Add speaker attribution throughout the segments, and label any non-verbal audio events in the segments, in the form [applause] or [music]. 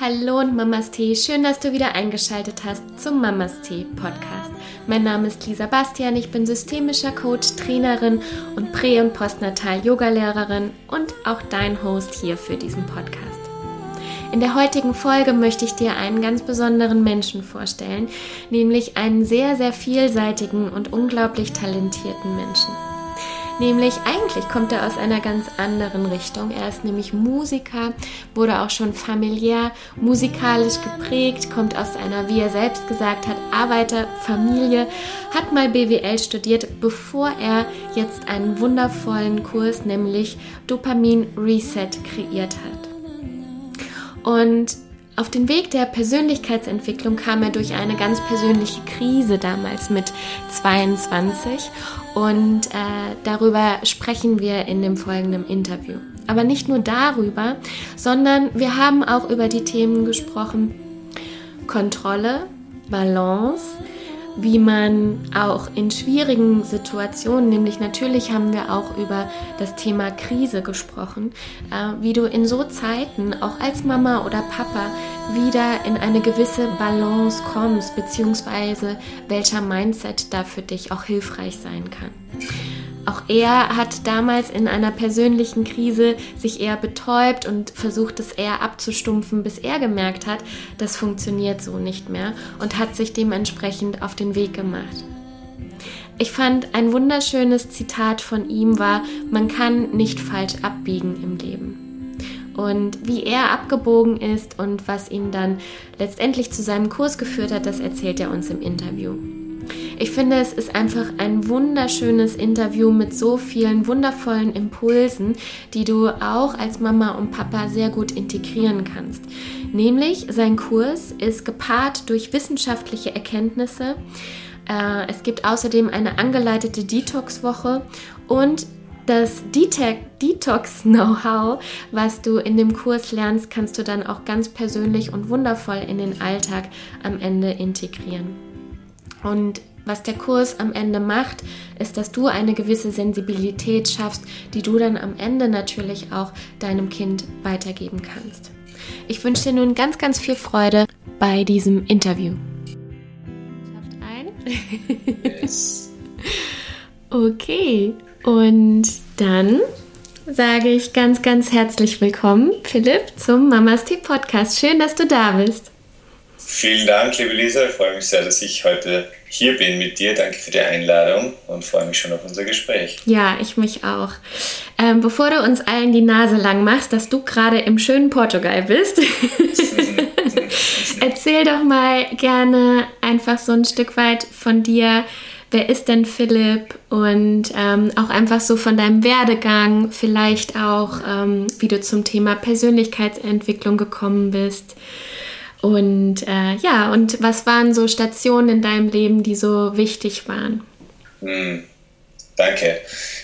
Speaker 1: Hallo und Mamas Tee, schön, dass du wieder eingeschaltet hast zum Mamas Tee Podcast. Mein Name ist Lisa Bastian, ich bin systemischer Coach, Trainerin und Prä- und Postnatal-Yoga-Lehrerin und auch dein Host hier für diesen Podcast. In der heutigen Folge möchte ich dir einen ganz besonderen Menschen vorstellen, nämlich einen sehr, sehr vielseitigen und unglaublich talentierten Menschen. Nämlich eigentlich kommt er aus einer ganz anderen Richtung. Er ist nämlich Musiker, wurde auch schon familiär musikalisch geprägt, kommt aus einer, wie er selbst gesagt hat, Arbeiterfamilie, hat mal BWL studiert, bevor er jetzt einen wundervollen Kurs, nämlich Dopamin Reset, kreiert hat. Und auf den Weg der Persönlichkeitsentwicklung kam er durch eine ganz persönliche Krise damals mit 22 und äh, darüber sprechen wir in dem folgenden Interview. Aber nicht nur darüber, sondern wir haben auch über die Themen gesprochen Kontrolle, Balance, wie man auch in schwierigen Situationen, nämlich natürlich haben wir auch über das Thema Krise gesprochen, äh, wie du in so Zeiten auch als Mama oder Papa wieder in eine gewisse Balance kommst, beziehungsweise welcher Mindset da für dich auch hilfreich sein kann. Auch er hat damals in einer persönlichen Krise sich eher betäubt und versucht es eher abzustumpfen, bis er gemerkt hat, das funktioniert so nicht mehr und hat sich dementsprechend auf den Weg gemacht. Ich fand ein wunderschönes Zitat von ihm war, man kann nicht falsch abbiegen im Leben. Und wie er abgebogen ist und was ihn dann letztendlich zu seinem Kurs geführt hat, das erzählt er uns im Interview. Ich finde, es ist einfach ein wunderschönes Interview mit so vielen wundervollen Impulsen, die du auch als Mama und Papa sehr gut integrieren kannst. Nämlich, sein Kurs ist gepaart durch wissenschaftliche Erkenntnisse. Äh, es gibt außerdem eine angeleitete Detox-Woche und das Detox-Know-how, was du in dem Kurs lernst, kannst du dann auch ganz persönlich und wundervoll in den Alltag am Ende integrieren. Und was der Kurs am Ende macht, ist, dass du eine gewisse Sensibilität schaffst, die du dann am Ende natürlich auch deinem Kind weitergeben kannst. Ich wünsche dir nun ganz, ganz viel Freude bei diesem Interview. Schafft ein? Yes. [laughs] okay, und dann sage ich ganz, ganz herzlich willkommen, Philipp, zum Mamas Tea Podcast. Schön, dass du da bist.
Speaker 2: Vielen Dank, liebe Lisa. Ich freue mich sehr, dass ich heute hier bin mit dir. Danke für die Einladung und freue mich schon auf unser Gespräch.
Speaker 1: Ja, ich mich auch. Ähm, bevor du uns allen die Nase lang machst, dass du gerade im schönen Portugal bist, [laughs] erzähl doch mal gerne einfach so ein Stück weit von dir. Wer ist denn Philipp? Und ähm, auch einfach so von deinem Werdegang, vielleicht auch, ähm, wie du zum Thema Persönlichkeitsentwicklung gekommen bist. Und äh, ja, und was waren so Stationen in deinem Leben, die so wichtig waren?
Speaker 2: Hm, danke.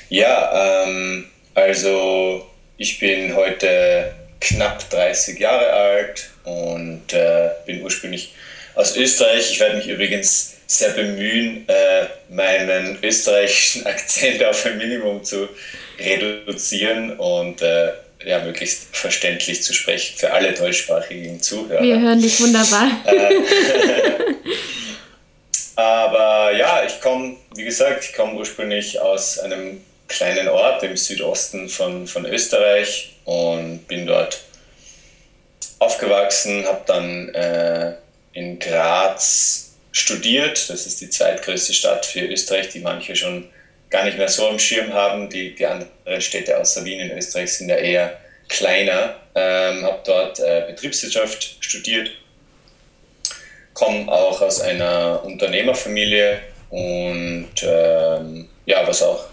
Speaker 2: Ja, ähm, also ich bin heute knapp 30 Jahre alt und äh, bin ursprünglich aus Österreich. Ich werde mich übrigens sehr bemühen, äh, meinen österreichischen [laughs] Akzent auf ein Minimum zu reduzieren und äh, ja, möglichst verständlich zu sprechen für alle deutschsprachigen Zuhörer.
Speaker 1: Wir hören dich wunderbar.
Speaker 2: Äh, [laughs] aber ja, ich komme, wie gesagt, ich komme ursprünglich aus einem kleinen Ort im Südosten von, von Österreich und bin dort aufgewachsen, habe dann äh, in Graz studiert. Das ist die zweitgrößte Stadt für Österreich, die manche schon gar nicht mehr so am Schirm haben. Die, die anderen Städte außer Wien in Österreich sind ja eher kleiner. Ähm, habe dort äh, Betriebswirtschaft studiert, komme auch aus einer Unternehmerfamilie und ähm, ja, was auch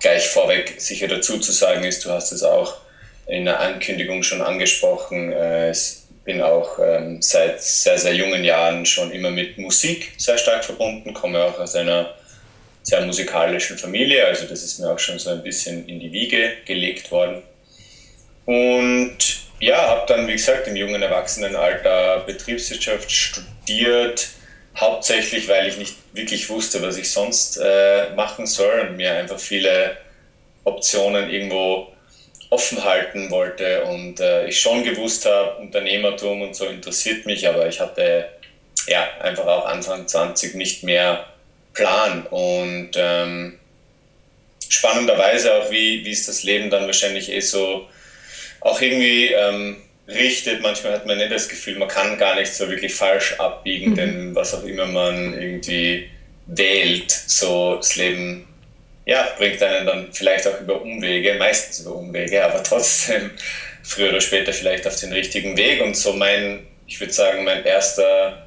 Speaker 2: gleich vorweg sicher dazu zu sagen ist, du hast es auch in der Ankündigung schon angesprochen, äh, ich bin auch ähm, seit sehr, sehr jungen Jahren schon immer mit Musik sehr stark verbunden, komme auch aus einer sehr musikalischen Familie, also das ist mir auch schon so ein bisschen in die Wiege gelegt worden. Und ja, habe dann, wie gesagt, im jungen Erwachsenenalter Betriebswirtschaft studiert, hauptsächlich, weil ich nicht wirklich wusste, was ich sonst äh, machen soll und mir einfach viele Optionen irgendwo offen halten wollte und äh, ich schon gewusst habe, Unternehmertum und so interessiert mich, aber ich hatte ja einfach auch Anfang 20 nicht mehr Plan und ähm, spannenderweise auch, wie, wie es das Leben dann wahrscheinlich eh so auch irgendwie ähm, richtet. Manchmal hat man nicht das Gefühl, man kann gar nicht so wirklich falsch abbiegen, mhm. denn was auch immer man irgendwie wählt, so das Leben ja, bringt einen dann vielleicht auch über Umwege, meistens über Umwege, aber trotzdem [laughs] früher oder später vielleicht auf den richtigen Weg. Und so mein, ich würde sagen, mein erster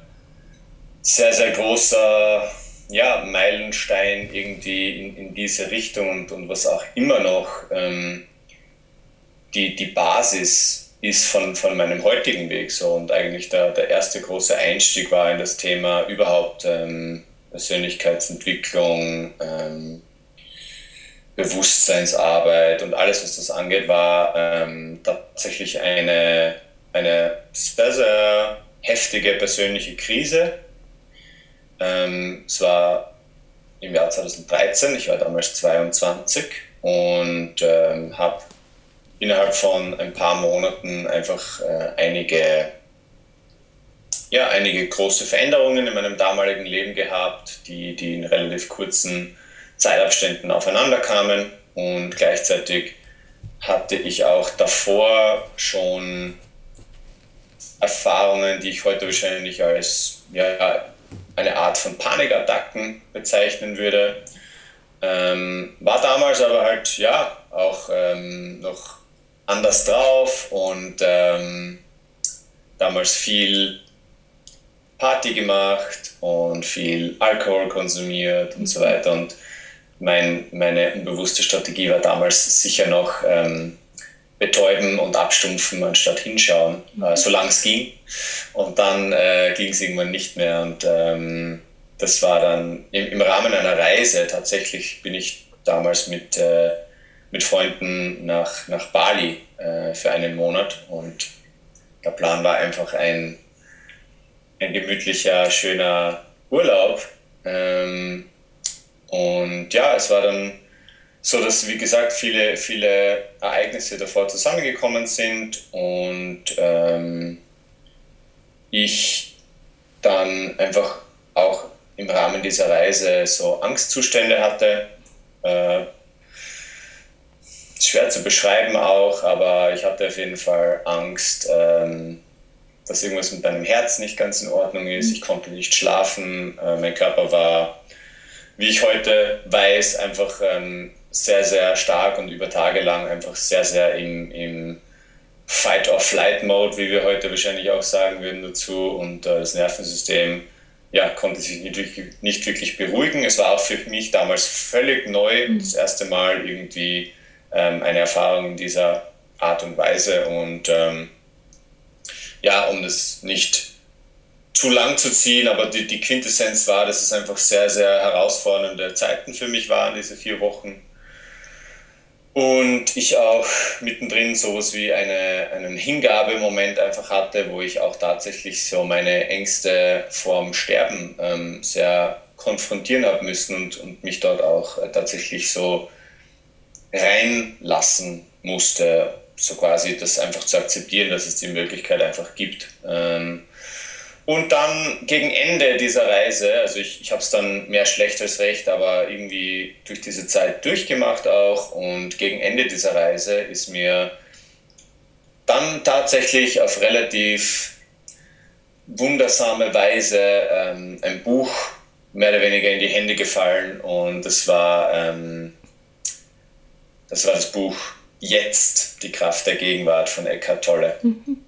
Speaker 2: sehr, sehr großer ja, Meilenstein irgendwie in, in diese Richtung und, und was auch immer noch ähm, die, die Basis ist von, von meinem heutigen Weg so und eigentlich der, der erste große Einstieg war in das Thema überhaupt ähm, Persönlichkeitsentwicklung, ähm, Bewusstseinsarbeit und alles, was das angeht, war ähm, tatsächlich eine, eine sehr, sehr heftige persönliche Krise. Ähm, es war im Jahr 2013, ich war damals 22 und ähm, habe innerhalb von ein paar Monaten einfach äh, einige, ja, einige große Veränderungen in meinem damaligen Leben gehabt, die, die in relativ kurzen Zeitabständen aufeinander kamen und gleichzeitig hatte ich auch davor schon Erfahrungen, die ich heute wahrscheinlich als ja, eine Art von Panikattacken bezeichnen würde. Ähm, war damals aber halt ja auch ähm, noch anders drauf und ähm, damals viel Party gemacht und viel Alkohol konsumiert und so weiter. Und mein, meine unbewusste Strategie war damals sicher noch ähm, betäuben und abstumpfen anstatt hinschauen, mhm. äh, solange es ging. Und dann äh, ging es irgendwann nicht mehr. Und ähm, das war dann im, im, Rahmen einer Reise. Tatsächlich bin ich damals mit, äh, mit Freunden nach, nach Bali äh, für einen Monat. Und der Plan war einfach ein, ein gemütlicher, schöner Urlaub. Ähm, und ja, es war dann so, dass, wie gesagt, viele, viele Ereignisse davor zusammengekommen sind und ähm, ich dann einfach auch im Rahmen dieser Reise so Angstzustände hatte. Äh, schwer zu beschreiben auch, aber ich hatte auf jeden Fall Angst, ähm, dass irgendwas mit meinem Herz nicht ganz in Ordnung ist. Ich konnte nicht schlafen, äh, mein Körper war wie ich heute weiß, einfach ähm, sehr, sehr stark und über Tage lang einfach sehr, sehr im, im Fight-or-Flight-Mode, wie wir heute wahrscheinlich auch sagen würden dazu. Und äh, das Nervensystem ja, konnte sich nicht wirklich, nicht wirklich beruhigen. Es war auch für mich damals völlig neu, mhm. das erste Mal irgendwie ähm, eine Erfahrung in dieser Art und Weise. Und ähm, ja, um das nicht zu lang zu ziehen, aber die, die Quintessenz war, dass es einfach sehr, sehr herausfordernde Zeiten für mich waren, diese vier Wochen. Und ich auch mittendrin sowas wie eine, einen Hingabemoment einfach hatte, wo ich auch tatsächlich so meine Ängste vorm Sterben ähm, sehr konfrontieren habe müssen und, und mich dort auch äh, tatsächlich so reinlassen musste, so quasi das einfach zu akzeptieren, dass es die Möglichkeit einfach gibt. Ähm, und dann gegen Ende dieser Reise, also ich, ich habe es dann mehr schlecht als recht, aber irgendwie durch diese Zeit durchgemacht auch. Und gegen Ende dieser Reise ist mir dann tatsächlich auf relativ wundersame Weise ähm, ein Buch mehr oder weniger in die Hände gefallen. Und das war, ähm, das, war das Buch Jetzt, die Kraft der Gegenwart von Eckhart Tolle. Mhm.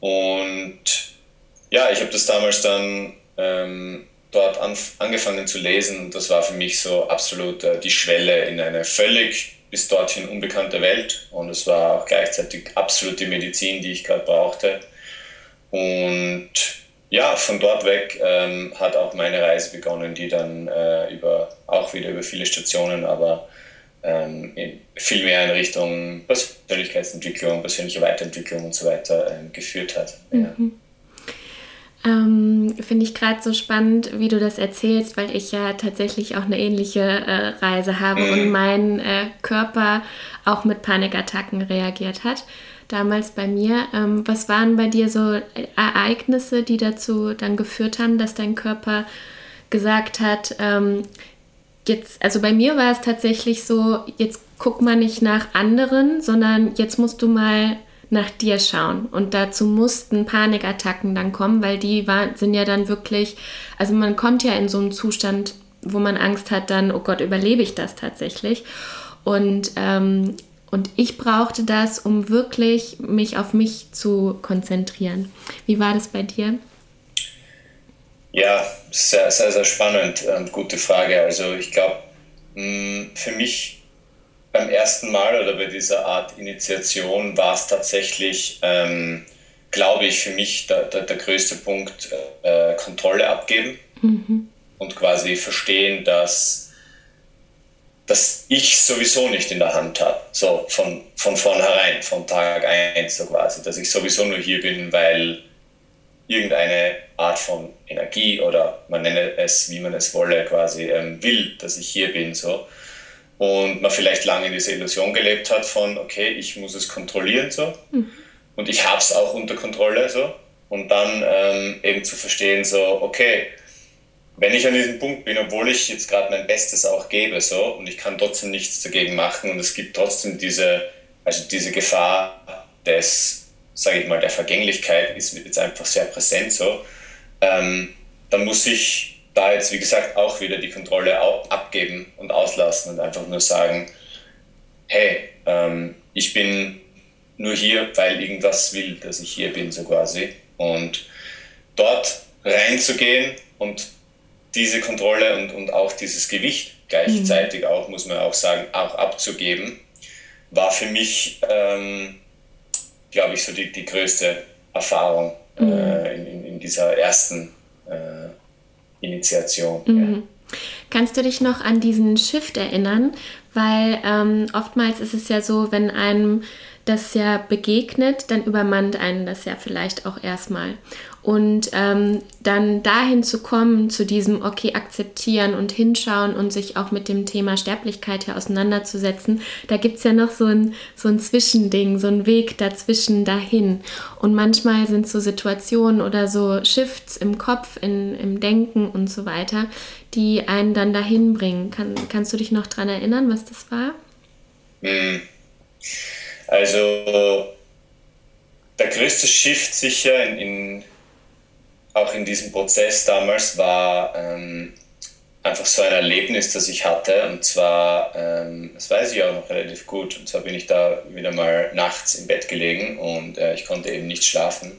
Speaker 2: Und ja, ich habe das damals dann ähm, dort an, angefangen zu lesen und das war für mich so absolut äh, die Schwelle in eine völlig bis dorthin unbekannte Welt und es war auch gleichzeitig absolut die Medizin, die ich gerade brauchte. Und ja, von dort weg ähm, hat auch meine Reise begonnen, die dann äh, über, auch wieder über viele Stationen, aber ähm, viel mehr in Richtung Persönlichkeitsentwicklung, persönliche Weiterentwicklung und so weiter ähm, geführt hat. Ja. Mhm.
Speaker 1: Ähm, Finde ich gerade so spannend, wie du das erzählst, weil ich ja tatsächlich auch eine ähnliche äh, Reise habe mhm. und mein äh, Körper auch mit Panikattacken reagiert hat. Damals bei mir. Ähm, was waren bei dir so Ereignisse, die dazu dann geführt haben, dass dein Körper gesagt hat, ähm, jetzt, also bei mir war es tatsächlich so, jetzt guck mal nicht nach anderen, sondern jetzt musst du mal nach dir schauen. Und dazu mussten Panikattacken dann kommen, weil die war, sind ja dann wirklich, also man kommt ja in so einen Zustand, wo man Angst hat, dann, oh Gott, überlebe ich das tatsächlich? Und, ähm, und ich brauchte das, um wirklich mich auf mich zu konzentrieren. Wie war das bei dir?
Speaker 2: Ja, sehr, sehr, sehr spannend. Ähm, gute Frage. Also ich glaube, mm, für mich beim ersten Mal oder bei dieser Art Initiation war es tatsächlich, ähm, glaube ich, für mich der, der, der größte Punkt äh, Kontrolle abgeben mhm. und quasi verstehen, dass, dass ich sowieso nicht in der Hand habe, so von, von vornherein, von Tag 1 so quasi, dass ich sowieso nur hier bin, weil irgendeine Art von Energie oder man nenne es, wie man es wolle, quasi ähm, will, dass ich hier bin. So und man vielleicht lange in dieser Illusion gelebt hat von, okay, ich muss es kontrollieren so mhm. und ich habe es auch unter Kontrolle so und dann ähm, eben zu verstehen so, okay, wenn ich an diesem Punkt bin, obwohl ich jetzt gerade mein Bestes auch gebe so und ich kann trotzdem nichts dagegen machen und es gibt trotzdem diese, also diese Gefahr des, sage ich mal, der Vergänglichkeit ist jetzt einfach sehr präsent so, ähm, dann muss ich da jetzt, wie gesagt, auch wieder die Kontrolle abgeben und auslassen und einfach nur sagen, hey, ähm, ich bin nur hier, weil irgendwas will, dass ich hier bin, so quasi. Und dort reinzugehen und diese Kontrolle und, und auch dieses Gewicht gleichzeitig mhm. auch, muss man auch sagen, auch abzugeben, war für mich, ähm, glaube ich, so die, die größte Erfahrung mhm. äh, in, in, dieser ersten äh, Initiation. Mhm.
Speaker 1: Ja. Kannst du dich noch an diesen Shift erinnern? Weil ähm, oftmals ist es ja so, wenn einem das ja begegnet, dann übermannt einen das ja vielleicht auch erstmal. Und ähm, dann dahin zu kommen, zu diesem, okay, akzeptieren und hinschauen und sich auch mit dem Thema Sterblichkeit hier auseinanderzusetzen, da gibt es ja noch so ein, so ein Zwischending, so ein Weg dazwischen dahin. Und manchmal sind so Situationen oder so Shifts im Kopf, in, im Denken und so weiter, die einen dann dahin bringen. Kann, kannst du dich noch daran erinnern, was das war?
Speaker 2: Hm. Also der größte Shift sicher in, in auch in diesem Prozess damals war ähm, einfach so ein Erlebnis, das ich hatte. Und zwar, ähm, das weiß ich auch noch relativ gut, und zwar bin ich da wieder mal nachts im Bett gelegen und äh, ich konnte eben nicht schlafen.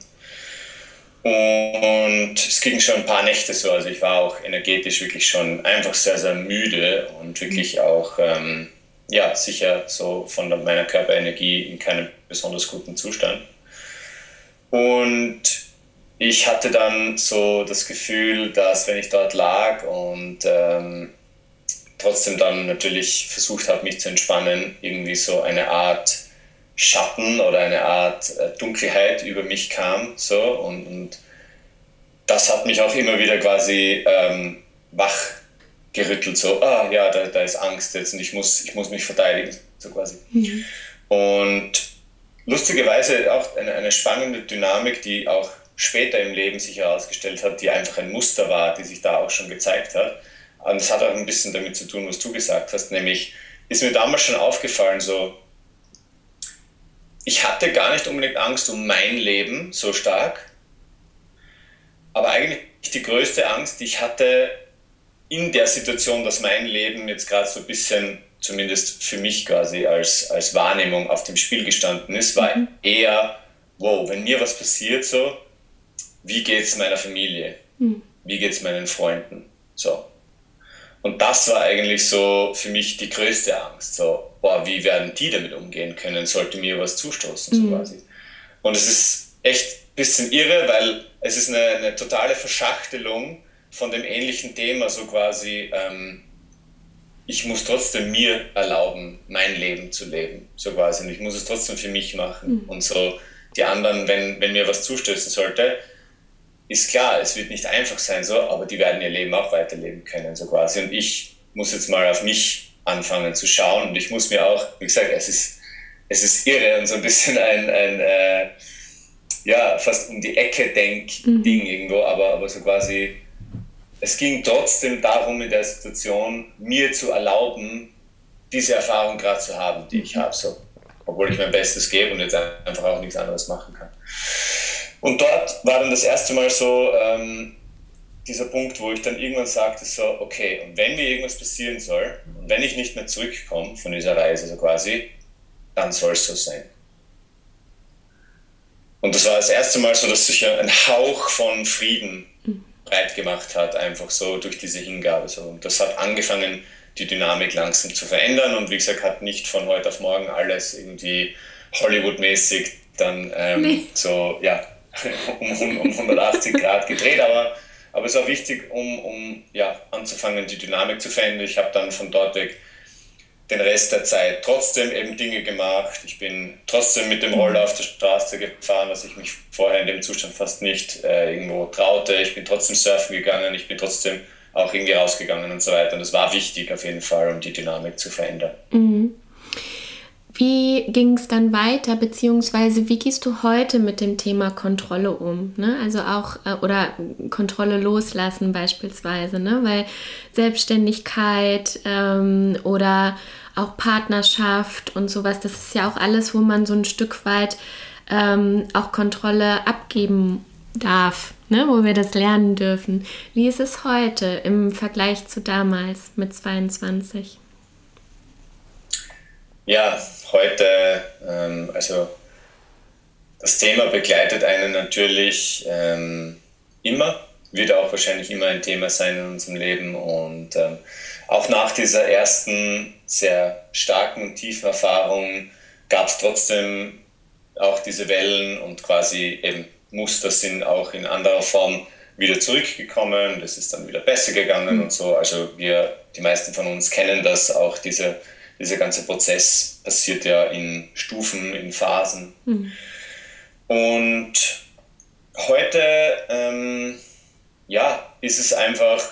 Speaker 2: Und es ging schon ein paar Nächte so, also ich war auch energetisch wirklich schon einfach sehr, sehr müde und wirklich auch, ähm, ja, sicher so von meiner Körperenergie in keinem besonders guten Zustand. Und ich hatte dann so das Gefühl, dass wenn ich dort lag und ähm, trotzdem dann natürlich versucht habe, mich zu entspannen, irgendwie so eine Art Schatten oder eine Art äh, Dunkelheit über mich kam. So, und, und das hat mich auch immer wieder quasi ähm, wach gerüttelt, so, ah ja, da, da ist Angst jetzt und ich muss, ich muss mich verteidigen, so quasi. Mhm. Und lustigerweise auch eine, eine spannende Dynamik, die auch später im Leben sich herausgestellt hat, die einfach ein Muster war, die sich da auch schon gezeigt hat. Und es hat auch ein bisschen damit zu tun, was du gesagt hast, nämlich ist mir damals schon aufgefallen, so, ich hatte gar nicht unbedingt Angst um mein Leben so stark, aber eigentlich die größte Angst, die ich hatte in der Situation, dass mein Leben jetzt gerade so ein bisschen, zumindest für mich quasi als, als Wahrnehmung auf dem Spiel gestanden ist, war mhm. eher, wow, wenn mir was passiert so, wie geht es meiner Familie? Mhm. Wie geht es meinen Freunden? So. Und das war eigentlich so für mich die größte Angst. So, boah, wie werden die damit umgehen können, sollte mir was zustoßen, mhm. so quasi. Und es ist echt ein bisschen irre, weil es ist eine, eine totale Verschachtelung von dem ähnlichen Thema, so quasi, ähm, ich muss trotzdem mir erlauben, mein Leben zu leben, so quasi. Und ich muss es trotzdem für mich machen. Mhm. Und so die anderen, wenn, wenn mir was zustößen sollte, ist klar, es wird nicht einfach sein, so, aber die werden ihr Leben auch weiterleben können, so quasi. Und ich muss jetzt mal auf mich anfangen zu schauen und ich muss mir auch, wie gesagt, es ist, es ist irre und so ein bisschen ein, ein äh, ja, fast um die Ecke Denk-Ding mhm. irgendwo, aber, aber so quasi, es ging trotzdem darum, in der Situation mir zu erlauben, diese Erfahrung gerade zu haben, die ich mhm. habe, so. Obwohl ich mein Bestes gebe und jetzt einfach auch nichts anderes machen kann. Und dort war dann das erste Mal so ähm, dieser Punkt, wo ich dann irgendwann sagte, so, okay, und wenn mir irgendwas passieren soll, und wenn ich nicht mehr zurückkomme von dieser Reise, so quasi, dann soll es so sein. Und das war das erste Mal so, dass sich ein Hauch von Frieden breit gemacht hat, einfach so durch diese Hingabe. So. Und das hat angefangen, die Dynamik langsam zu verändern und wie gesagt, hat nicht von heute auf morgen alles irgendwie Hollywood-mäßig dann ähm, nee. so, ja, um, um 180 Grad gedreht, aber, aber es war wichtig, um, um ja, anzufangen, die Dynamik zu verändern. Ich habe dann von dort weg den Rest der Zeit trotzdem eben Dinge gemacht. Ich bin trotzdem mit dem Roller auf der Straße gefahren, was ich mich vorher in dem Zustand fast nicht äh, irgendwo traute. Ich bin trotzdem surfen gegangen, ich bin trotzdem auch irgendwie rausgegangen und so weiter. Und das war wichtig auf jeden Fall, um die Dynamik zu verändern.
Speaker 1: Mhm. Wie ging es dann weiter, beziehungsweise wie gehst du heute mit dem Thema Kontrolle um? Ne? Also auch, äh, oder Kontrolle loslassen beispielsweise, ne? weil Selbstständigkeit ähm, oder auch Partnerschaft und sowas, das ist ja auch alles, wo man so ein Stück weit ähm, auch Kontrolle abgeben darf, ne? wo wir das lernen dürfen. Wie ist es heute im Vergleich zu damals mit 22?
Speaker 2: Ja, heute, ähm, also das Thema begleitet einen natürlich ähm, immer, wird auch wahrscheinlich immer ein Thema sein in unserem Leben und ähm, auch nach dieser ersten sehr starken und tiefen Erfahrung gab es trotzdem auch diese Wellen und quasi eben Muster sind auch in anderer Form wieder zurückgekommen. Das ist dann wieder besser gegangen mhm. und so. Also wir, die meisten von uns kennen das auch, diese dieser ganze Prozess passiert ja in Stufen, in Phasen. Mhm. Und heute, ähm, ja, ist es einfach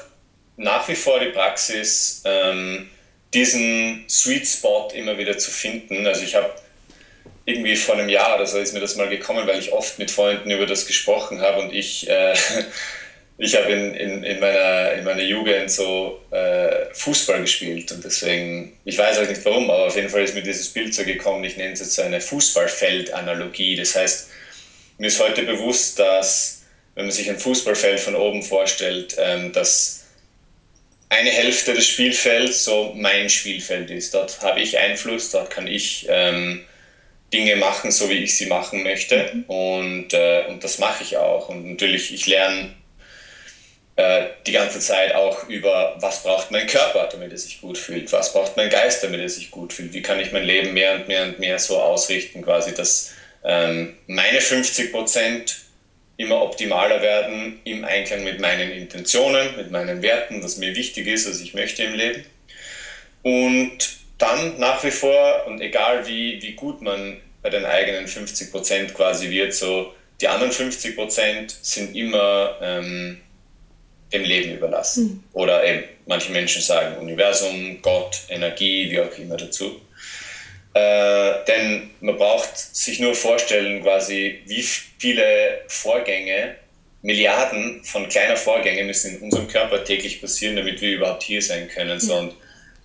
Speaker 2: nach wie vor die Praxis, ähm, diesen Sweet Spot immer wieder zu finden. Also ich habe irgendwie vor einem Jahr oder so ist mir das mal gekommen, weil ich oft mit Freunden über das gesprochen habe und ich äh, [laughs] ich habe in, in, in, meiner, in meiner Jugend so äh, Fußball gespielt und deswegen, ich weiß auch nicht warum, aber auf jeden Fall ist mir dieses Bild so gekommen, ich nenne es jetzt so eine Fußballfeldanalogie. Das heißt, mir ist heute bewusst, dass, wenn man sich ein Fußballfeld von oben vorstellt, ähm, dass eine Hälfte des Spielfelds so mein Spielfeld ist. Dort habe ich Einfluss, dort kann ich ähm, Dinge machen, so wie ich sie machen möchte mhm. und, äh, und das mache ich auch. Und natürlich, ich lerne äh, die ganze Zeit auch über, was braucht mein Körper, damit er sich gut fühlt, was braucht mein Geist, damit er sich gut fühlt, wie kann ich mein Leben mehr und mehr und mehr so ausrichten, quasi, dass ähm, meine 50 Prozent immer optimaler werden im Einklang mit meinen Intentionen, mit meinen Werten, was mir wichtig ist, was ich möchte im Leben. Und dann nach wie vor, und egal wie, wie gut man bei den eigenen 50 Prozent quasi wird, so die anderen 50 Prozent sind immer ähm, dem Leben überlassen. Mhm. Oder eben, manche Menschen sagen Universum, Gott, Energie, wie auch immer dazu. Äh, denn man braucht sich nur vorstellen, quasi, wie viele Vorgänge, Milliarden von kleiner Vorgänge müssen in unserem Körper täglich passieren, damit wir überhaupt hier sein können. So, und,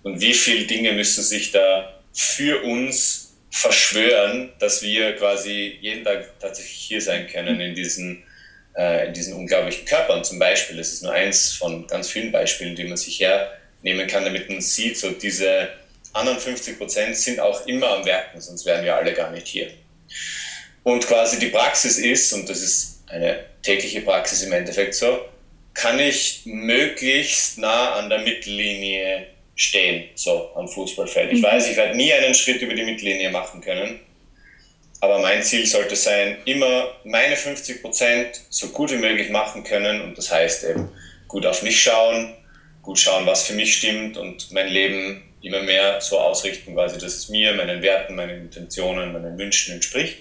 Speaker 2: und wie viele Dinge müssen sich da für uns verschwören, dass wir quasi jeden Tag tatsächlich hier sein können in diesen äh, in diesen unglaublichen Körpern zum Beispiel. Das ist nur eins von ganz vielen Beispielen, die man sich hernehmen kann, damit man sieht, so diese anderen 50 Prozent sind auch immer am Werken, sonst wären wir alle gar nicht hier. Und quasi die Praxis ist, und das ist eine tägliche Praxis im Endeffekt so, kann ich möglichst nah an der Mittellinie stehen, so am Fußballfeld. Ich mhm. weiß, ich werde nie einen Schritt über die Mittellinie machen können, aber mein Ziel sollte sein, immer meine 50 Prozent so gut wie möglich machen können. Und das heißt eben gut auf mich schauen, gut schauen, was für mich stimmt und mein Leben immer mehr so ausrichten, quasi, dass es mir, meinen Werten, meinen Intentionen, meinen Wünschen entspricht.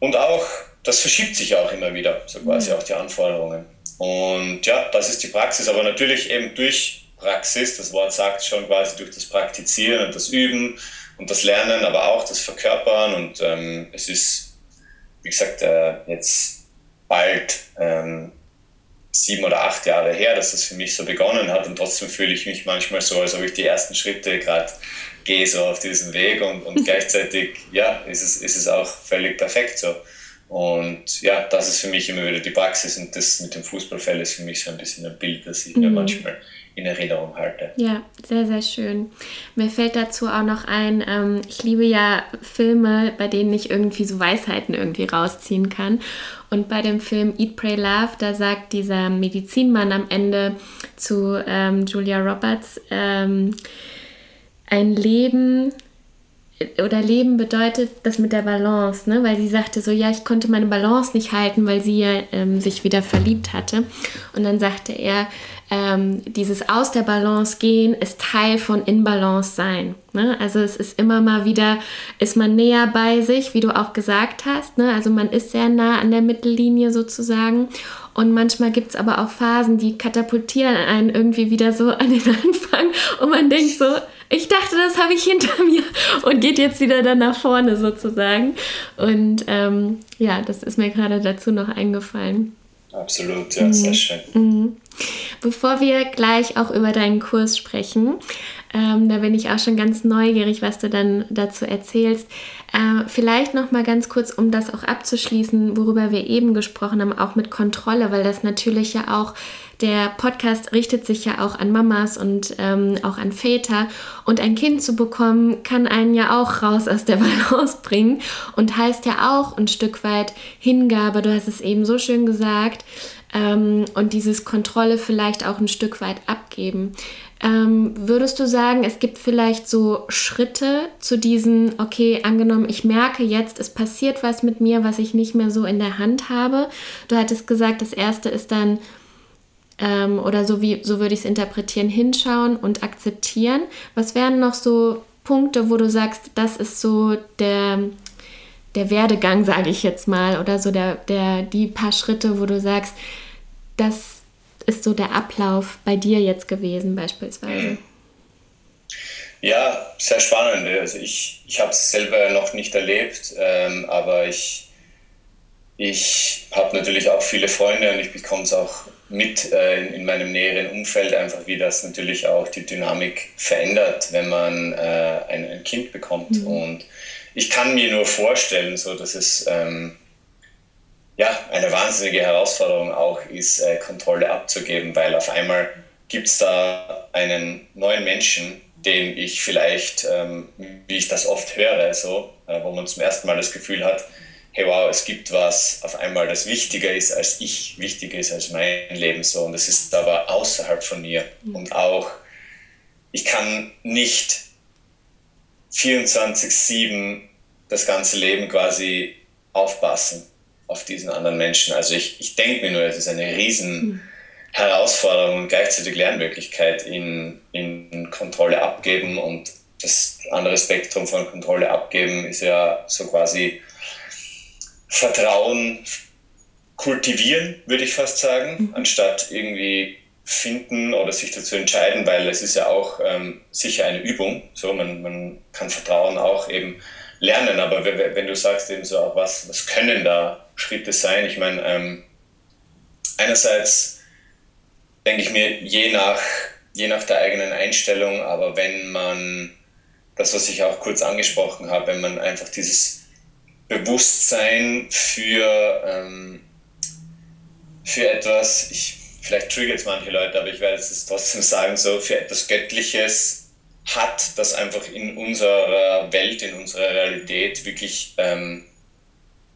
Speaker 2: und auch, das verschiebt sich auch immer wieder, so quasi mhm. auch die Anforderungen. Und ja, das ist die Praxis, aber natürlich eben durch Praxis, das Wort sagt schon quasi durch das Praktizieren und das Üben und das Lernen, aber auch das Verkörpern und ähm, es ist, wie gesagt, äh, jetzt bald ähm, sieben oder acht Jahre her, dass das für mich so begonnen hat und trotzdem fühle ich mich manchmal so, als ob ich die ersten Schritte gerade gehe so auf diesen Weg und, und [laughs] gleichzeitig, ja, ist es, ist es auch völlig perfekt so. Und ja, das ist für mich immer wieder die Praxis und das mit dem Fußballfeld ist für mich so ein bisschen ein Bild, das ich mhm. mir manchmal in Erinnerung halte.
Speaker 1: Ja, sehr, sehr schön. Mir fällt dazu auch noch ein, ähm, ich liebe ja Filme, bei denen ich irgendwie so Weisheiten irgendwie rausziehen kann. Und bei dem Film Eat, Pray, Love, da sagt dieser Medizinmann am Ende zu ähm, Julia Roberts, ähm, ein Leben oder Leben bedeutet das mit der Balance, ne? weil sie sagte so, ja, ich konnte meine Balance nicht halten, weil sie ja ähm, sich wieder verliebt hatte. Und dann sagte er, ähm, dieses aus der Balance gehen ist Teil von in Balance sein. Ne? Also es ist immer mal wieder, ist man näher bei sich, wie du auch gesagt hast. Ne? Also man ist sehr nah an der Mittellinie sozusagen. Und manchmal gibt es aber auch Phasen, die katapultieren einen irgendwie wieder so an den Anfang und man denkt so, ich dachte, das habe ich hinter mir und geht jetzt wieder dann nach vorne sozusagen. Und ähm, ja, das ist mir gerade dazu noch eingefallen.
Speaker 2: Absolut, ja, mhm. sehr schön. Mhm.
Speaker 1: Bevor wir gleich auch über deinen Kurs sprechen, ähm, da bin ich auch schon ganz neugierig, was du dann dazu erzählst. Äh, vielleicht noch mal ganz kurz, um das auch abzuschließen, worüber wir eben gesprochen haben, auch mit Kontrolle, weil das natürlich ja auch der Podcast richtet sich ja auch an Mamas und ähm, auch an Väter. Und ein Kind zu bekommen, kann einen ja auch raus aus der [laughs] Balance bringen und heißt ja auch ein Stück weit Hingabe. Du hast es eben so schön gesagt. Ähm, und dieses Kontrolle vielleicht auch ein Stück weit abgeben. Ähm, würdest du sagen, es gibt vielleicht so Schritte zu diesen, okay, angenommen, ich merke jetzt, es passiert was mit mir, was ich nicht mehr so in der Hand habe. Du hattest gesagt, das erste ist dann, ähm, oder so wie, so würde ich es interpretieren, hinschauen und akzeptieren. Was wären noch so Punkte, wo du sagst, das ist so der, der Werdegang, sage ich jetzt mal, oder so der, der, die paar Schritte, wo du sagst, das ist so der Ablauf bei dir jetzt gewesen beispielsweise?
Speaker 2: Ja, sehr spannend. Also ich, ich habe es selber noch nicht erlebt, ähm, aber ich, ich habe natürlich auch viele Freunde und ich bekomme es auch mit äh, in, in, meinem näheren Umfeld, einfach wie das natürlich auch die Dynamik verändert, wenn man äh, ein, ein, Kind bekommt. Mhm. Und ich kann mir nur vorstellen, so dass es ähm, ja, eine wahnsinnige Herausforderung auch ist, äh, Kontrolle abzugeben, weil auf einmal gibt es da einen neuen Menschen, den ich vielleicht, ähm, wie ich das oft höre, so, äh, wo man zum ersten Mal das Gefühl hat, hey wow, es gibt was auf einmal, das wichtiger ist als ich, wichtiger ist als mein Leben so. Und es ist aber außerhalb von mir. Mhm. und auch ich kann nicht 24/7 das ganze Leben quasi aufpassen auf diesen anderen Menschen. Also ich, ich denke mir nur, es ist eine riesen mhm. Herausforderung und gleichzeitig Lernmöglichkeit in, in Kontrolle abgeben und das andere Spektrum von Kontrolle abgeben ist ja so quasi Vertrauen kultivieren, würde ich fast sagen, mhm. anstatt irgendwie finden oder sich dazu entscheiden, weil es ist ja auch ähm, sicher eine Übung. So, man, man kann Vertrauen auch eben lernen, aber wenn du sagst eben so, was, was können da Schritte sein? Ich meine, ähm, einerseits denke ich mir, je nach, je nach der eigenen Einstellung, aber wenn man das, was ich auch kurz angesprochen habe, wenn man einfach dieses Bewusstsein für, ähm, für etwas, ich, vielleicht triggert es manche Leute, aber ich werde es trotzdem [laughs] sagen, so für etwas Göttliches hat, das einfach in unserer Welt, in unserer Realität wirklich ähm,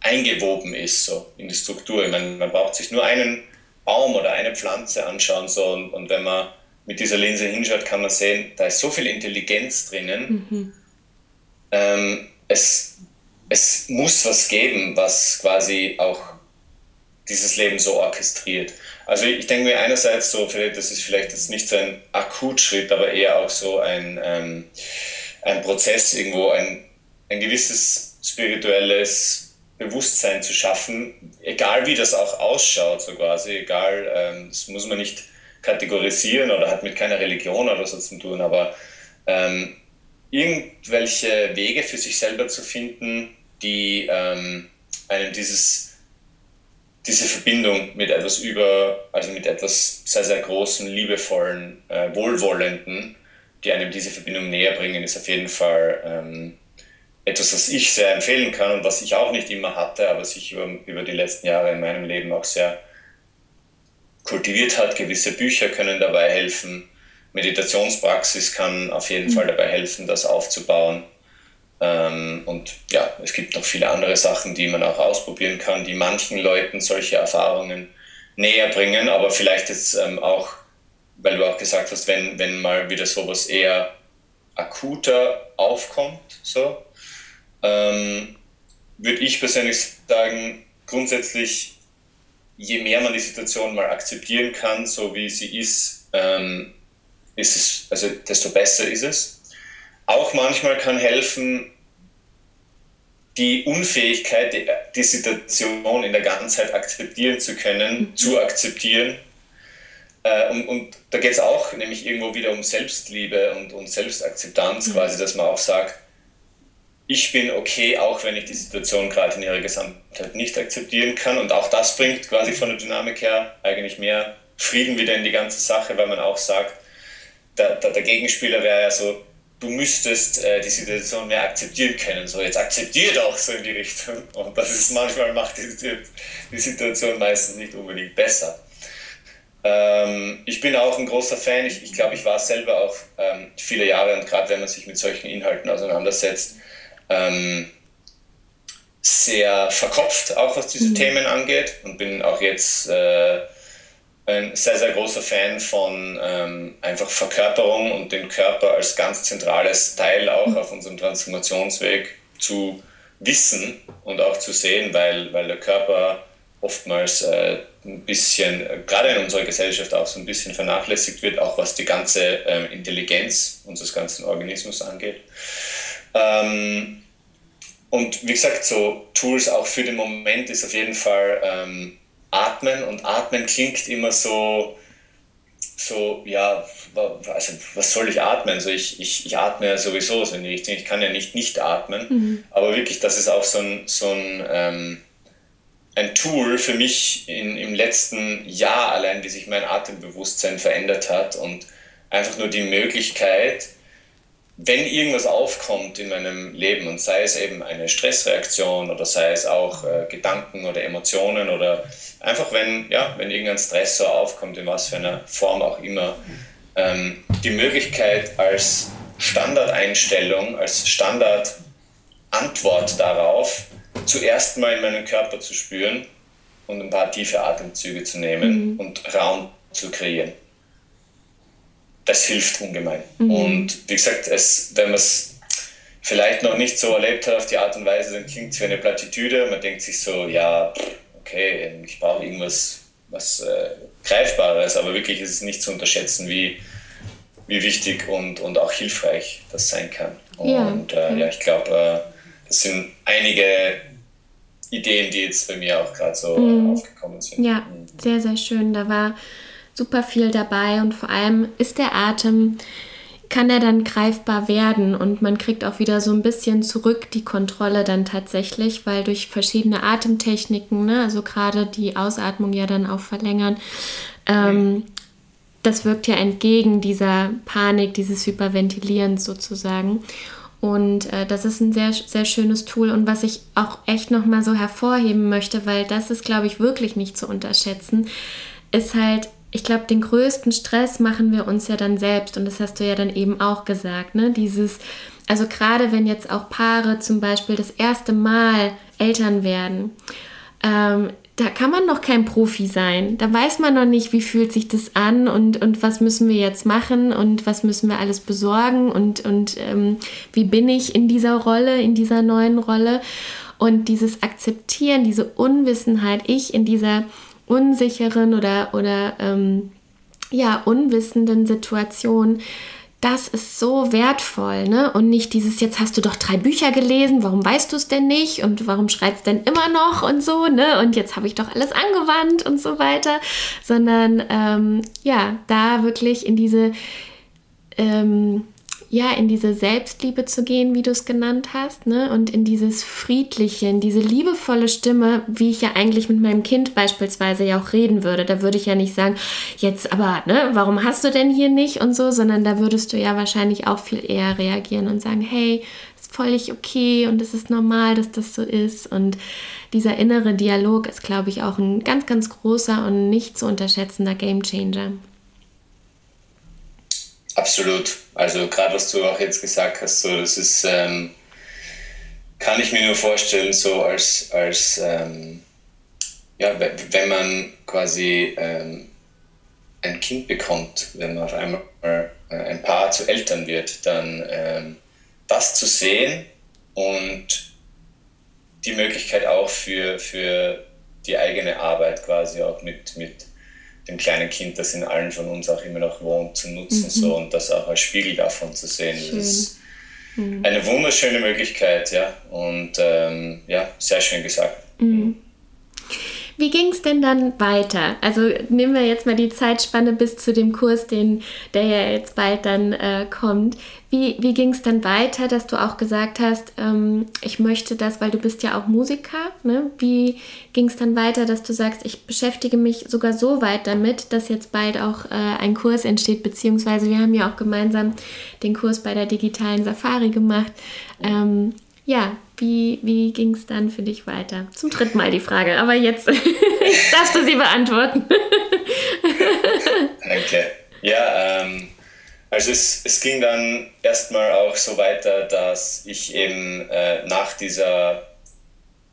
Speaker 2: eingewoben ist, so in die Struktur. Ich meine, man braucht sich nur einen Baum oder eine Pflanze anschauen, so und, und wenn man mit dieser Linse hinschaut, kann man sehen, da ist so viel Intelligenz drinnen. Mhm. Ähm, es, es muss was geben, was quasi auch dieses Leben so orchestriert. Also ich denke mir einerseits so, das ist vielleicht jetzt nicht so ein Akutschritt, aber eher auch so ein, ähm, ein Prozess irgendwo, ein, ein gewisses spirituelles Bewusstsein zu schaffen, egal wie das auch ausschaut, so quasi, egal, ähm, das muss man nicht kategorisieren oder hat mit keiner Religion oder so zu tun, aber ähm, irgendwelche Wege für sich selber zu finden, die ähm, einem dieses, diese Verbindung mit etwas über, also mit etwas sehr, sehr großen, liebevollen, äh, wohlwollenden, die einem diese Verbindung näher bringen, ist auf jeden Fall ähm, etwas, was ich sehr empfehlen kann und was ich auch nicht immer hatte, aber sich über, über die letzten Jahre in meinem Leben auch sehr kultiviert hat. Gewisse Bücher können dabei helfen. Meditationspraxis kann auf jeden mhm. Fall dabei helfen, das aufzubauen. Ähm, und ja, es gibt noch viele andere Sachen, die man auch ausprobieren kann, die manchen Leuten solche Erfahrungen näher bringen, aber vielleicht jetzt ähm, auch, weil du auch gesagt hast, wenn, wenn mal wieder sowas eher akuter aufkommt, so, ähm, würde ich persönlich sagen, grundsätzlich, je mehr man die Situation mal akzeptieren kann, so wie sie ist, ähm, ist es, also desto besser ist es. Auch manchmal kann helfen, die Unfähigkeit, die, die Situation in der Ganzheit akzeptieren zu können, mhm. zu akzeptieren. Äh, und, und, da geht es auch nämlich irgendwo wieder um Selbstliebe und, und Selbstakzeptanz, mhm. quasi, dass man auch sagt, ich bin okay, auch wenn ich die Situation gerade in ihrer Gesamtheit nicht akzeptieren kann. Und auch das bringt quasi von der Dynamik her eigentlich mehr Frieden wieder in die ganze Sache, weil man auch sagt, der, der, der Gegenspieler wäre ja so, du müsstest äh, die Situation mehr akzeptieren können. So, jetzt akzeptier doch so in die Richtung. Und das ist manchmal macht die, die Situation meistens nicht unbedingt besser. Ähm, ich bin auch ein großer Fan. Ich, ich glaube, ich war selber auch ähm, viele Jahre und gerade wenn man sich mit solchen Inhalten auseinandersetzt, ähm, sehr verkopft, auch was diese mhm. Themen angeht und bin auch jetzt äh, ein sehr, sehr großer Fan von ähm, einfach Verkörperung und den Körper als ganz zentrales Teil auch mhm. auf unserem Transformationsweg zu wissen und auch zu sehen, weil, weil der Körper oftmals äh, ein bisschen, gerade in unserer Gesellschaft auch so ein bisschen vernachlässigt wird, auch was die ganze ähm, Intelligenz unseres ganzen Organismus angeht. Ähm, und wie gesagt, so Tools auch für den Moment ist auf jeden Fall ähm, Atmen. Und Atmen klingt immer so, so, ja, also was soll ich atmen? So ich, ich, ich atme ja sowieso so in die Richtung. Ich kann ja nicht nicht atmen. Mhm. Aber wirklich, das ist auch so ein, so ein, ähm, ein Tool für mich in, im letzten Jahr allein, wie sich mein Atembewusstsein verändert hat und einfach nur die Möglichkeit, wenn irgendwas aufkommt in meinem Leben und sei es eben eine Stressreaktion oder sei es auch äh, Gedanken oder Emotionen oder einfach wenn, ja, wenn irgendein Stressor aufkommt, in was für einer Form auch immer, ähm, die Möglichkeit als Standardeinstellung, als Standardantwort darauf, zuerst mal in meinen Körper zu spüren und ein paar tiefe Atemzüge zu nehmen mhm. und Raum zu kreieren das hilft ungemein. Mhm. Und wie gesagt, es, wenn man es vielleicht noch nicht so erlebt hat auf die Art und Weise, dann klingt es wie eine Plattitüde. Man denkt sich so, ja, okay, ich brauche irgendwas was äh, Greifbares, aber wirklich ist es nicht zu unterschätzen, wie, wie wichtig und, und auch hilfreich das sein kann. Und ja, äh, ja ich glaube, äh, das sind einige Ideen, die jetzt bei mir auch gerade so mhm. aufgekommen sind.
Speaker 1: Ja, mhm. sehr, sehr schön. Da war super viel dabei und vor allem ist der Atem, kann er dann greifbar werden und man kriegt auch wieder so ein bisschen zurück die Kontrolle dann tatsächlich, weil durch verschiedene Atemtechniken, ne, also gerade die Ausatmung ja dann auch verlängern, ähm, das wirkt ja entgegen dieser Panik, dieses Hyperventilierens sozusagen. Und äh, das ist ein sehr, sehr schönes Tool. Und was ich auch echt nochmal so hervorheben möchte, weil das ist, glaube ich, wirklich nicht zu unterschätzen, ist halt ich glaube, den größten Stress machen wir uns ja dann selbst und das hast du ja dann eben auch gesagt, ne? Dieses, also gerade wenn jetzt auch Paare zum Beispiel das erste Mal Eltern werden, ähm, da kann man noch kein Profi sein. Da weiß man noch nicht, wie fühlt sich das an und, und was müssen wir jetzt machen und was müssen wir alles besorgen und, und ähm, wie bin ich in dieser Rolle, in dieser neuen Rolle. Und dieses Akzeptieren, diese Unwissenheit, ich in dieser unsicheren oder, oder ähm, ja, unwissenden Situation, das ist so wertvoll, ne? Und nicht dieses, jetzt hast du doch drei Bücher gelesen, warum weißt du es denn nicht und warum schreibst denn immer noch und so, ne? Und jetzt habe ich doch alles angewandt und so weiter, sondern ähm, ja, da wirklich in diese ähm, ja, in diese Selbstliebe zu gehen, wie du es genannt hast, ne? Und in dieses Friedliche, in diese liebevolle Stimme, wie ich ja eigentlich mit meinem Kind beispielsweise ja auch reden würde. Da würde ich ja nicht sagen, jetzt aber, ne, warum hast du denn hier nicht und so, sondern da würdest du ja wahrscheinlich auch viel eher reagieren und sagen, hey, ist völlig okay und es ist normal, dass das so ist. Und dieser innere Dialog ist, glaube ich, auch ein ganz, ganz großer und nicht zu unterschätzender Gamechanger.
Speaker 2: Absolut. Also gerade was du auch jetzt gesagt hast, so das ist, ähm, kann ich mir nur vorstellen, so als, als ähm, ja, wenn man quasi ähm, ein Kind bekommt, wenn man auf einmal äh, ein Paar zu Eltern wird, dann ähm, das zu sehen und die Möglichkeit auch für, für die eigene Arbeit quasi auch mit, mit dem kleinen Kind, das in allen von uns auch immer noch wohnt, zu nutzen mhm. so, und das auch als Spiegel davon zu sehen. Schön. Das ist mhm. eine wunderschöne Möglichkeit, ja. Und ähm, ja, sehr schön gesagt. Mhm.
Speaker 1: Wie ging es denn dann weiter? Also nehmen wir jetzt mal die Zeitspanne bis zu dem Kurs, den, der ja jetzt bald dann äh, kommt. Wie, wie ging es dann weiter, dass du auch gesagt hast, ähm, ich möchte das, weil du bist ja auch Musiker. Ne? Wie ging es dann weiter, dass du sagst, ich beschäftige mich sogar so weit damit, dass jetzt bald auch äh, ein Kurs entsteht, beziehungsweise wir haben ja auch gemeinsam den Kurs bei der digitalen Safari gemacht. Ähm, ja, wie, wie ging es dann für dich weiter? Zum dritten Mal die Frage, aber jetzt, [laughs] darfst du sie beantworten. [laughs]
Speaker 2: Danke. Ja, ähm, also es, es ging dann erstmal auch so weiter, dass ich eben äh, nach dieser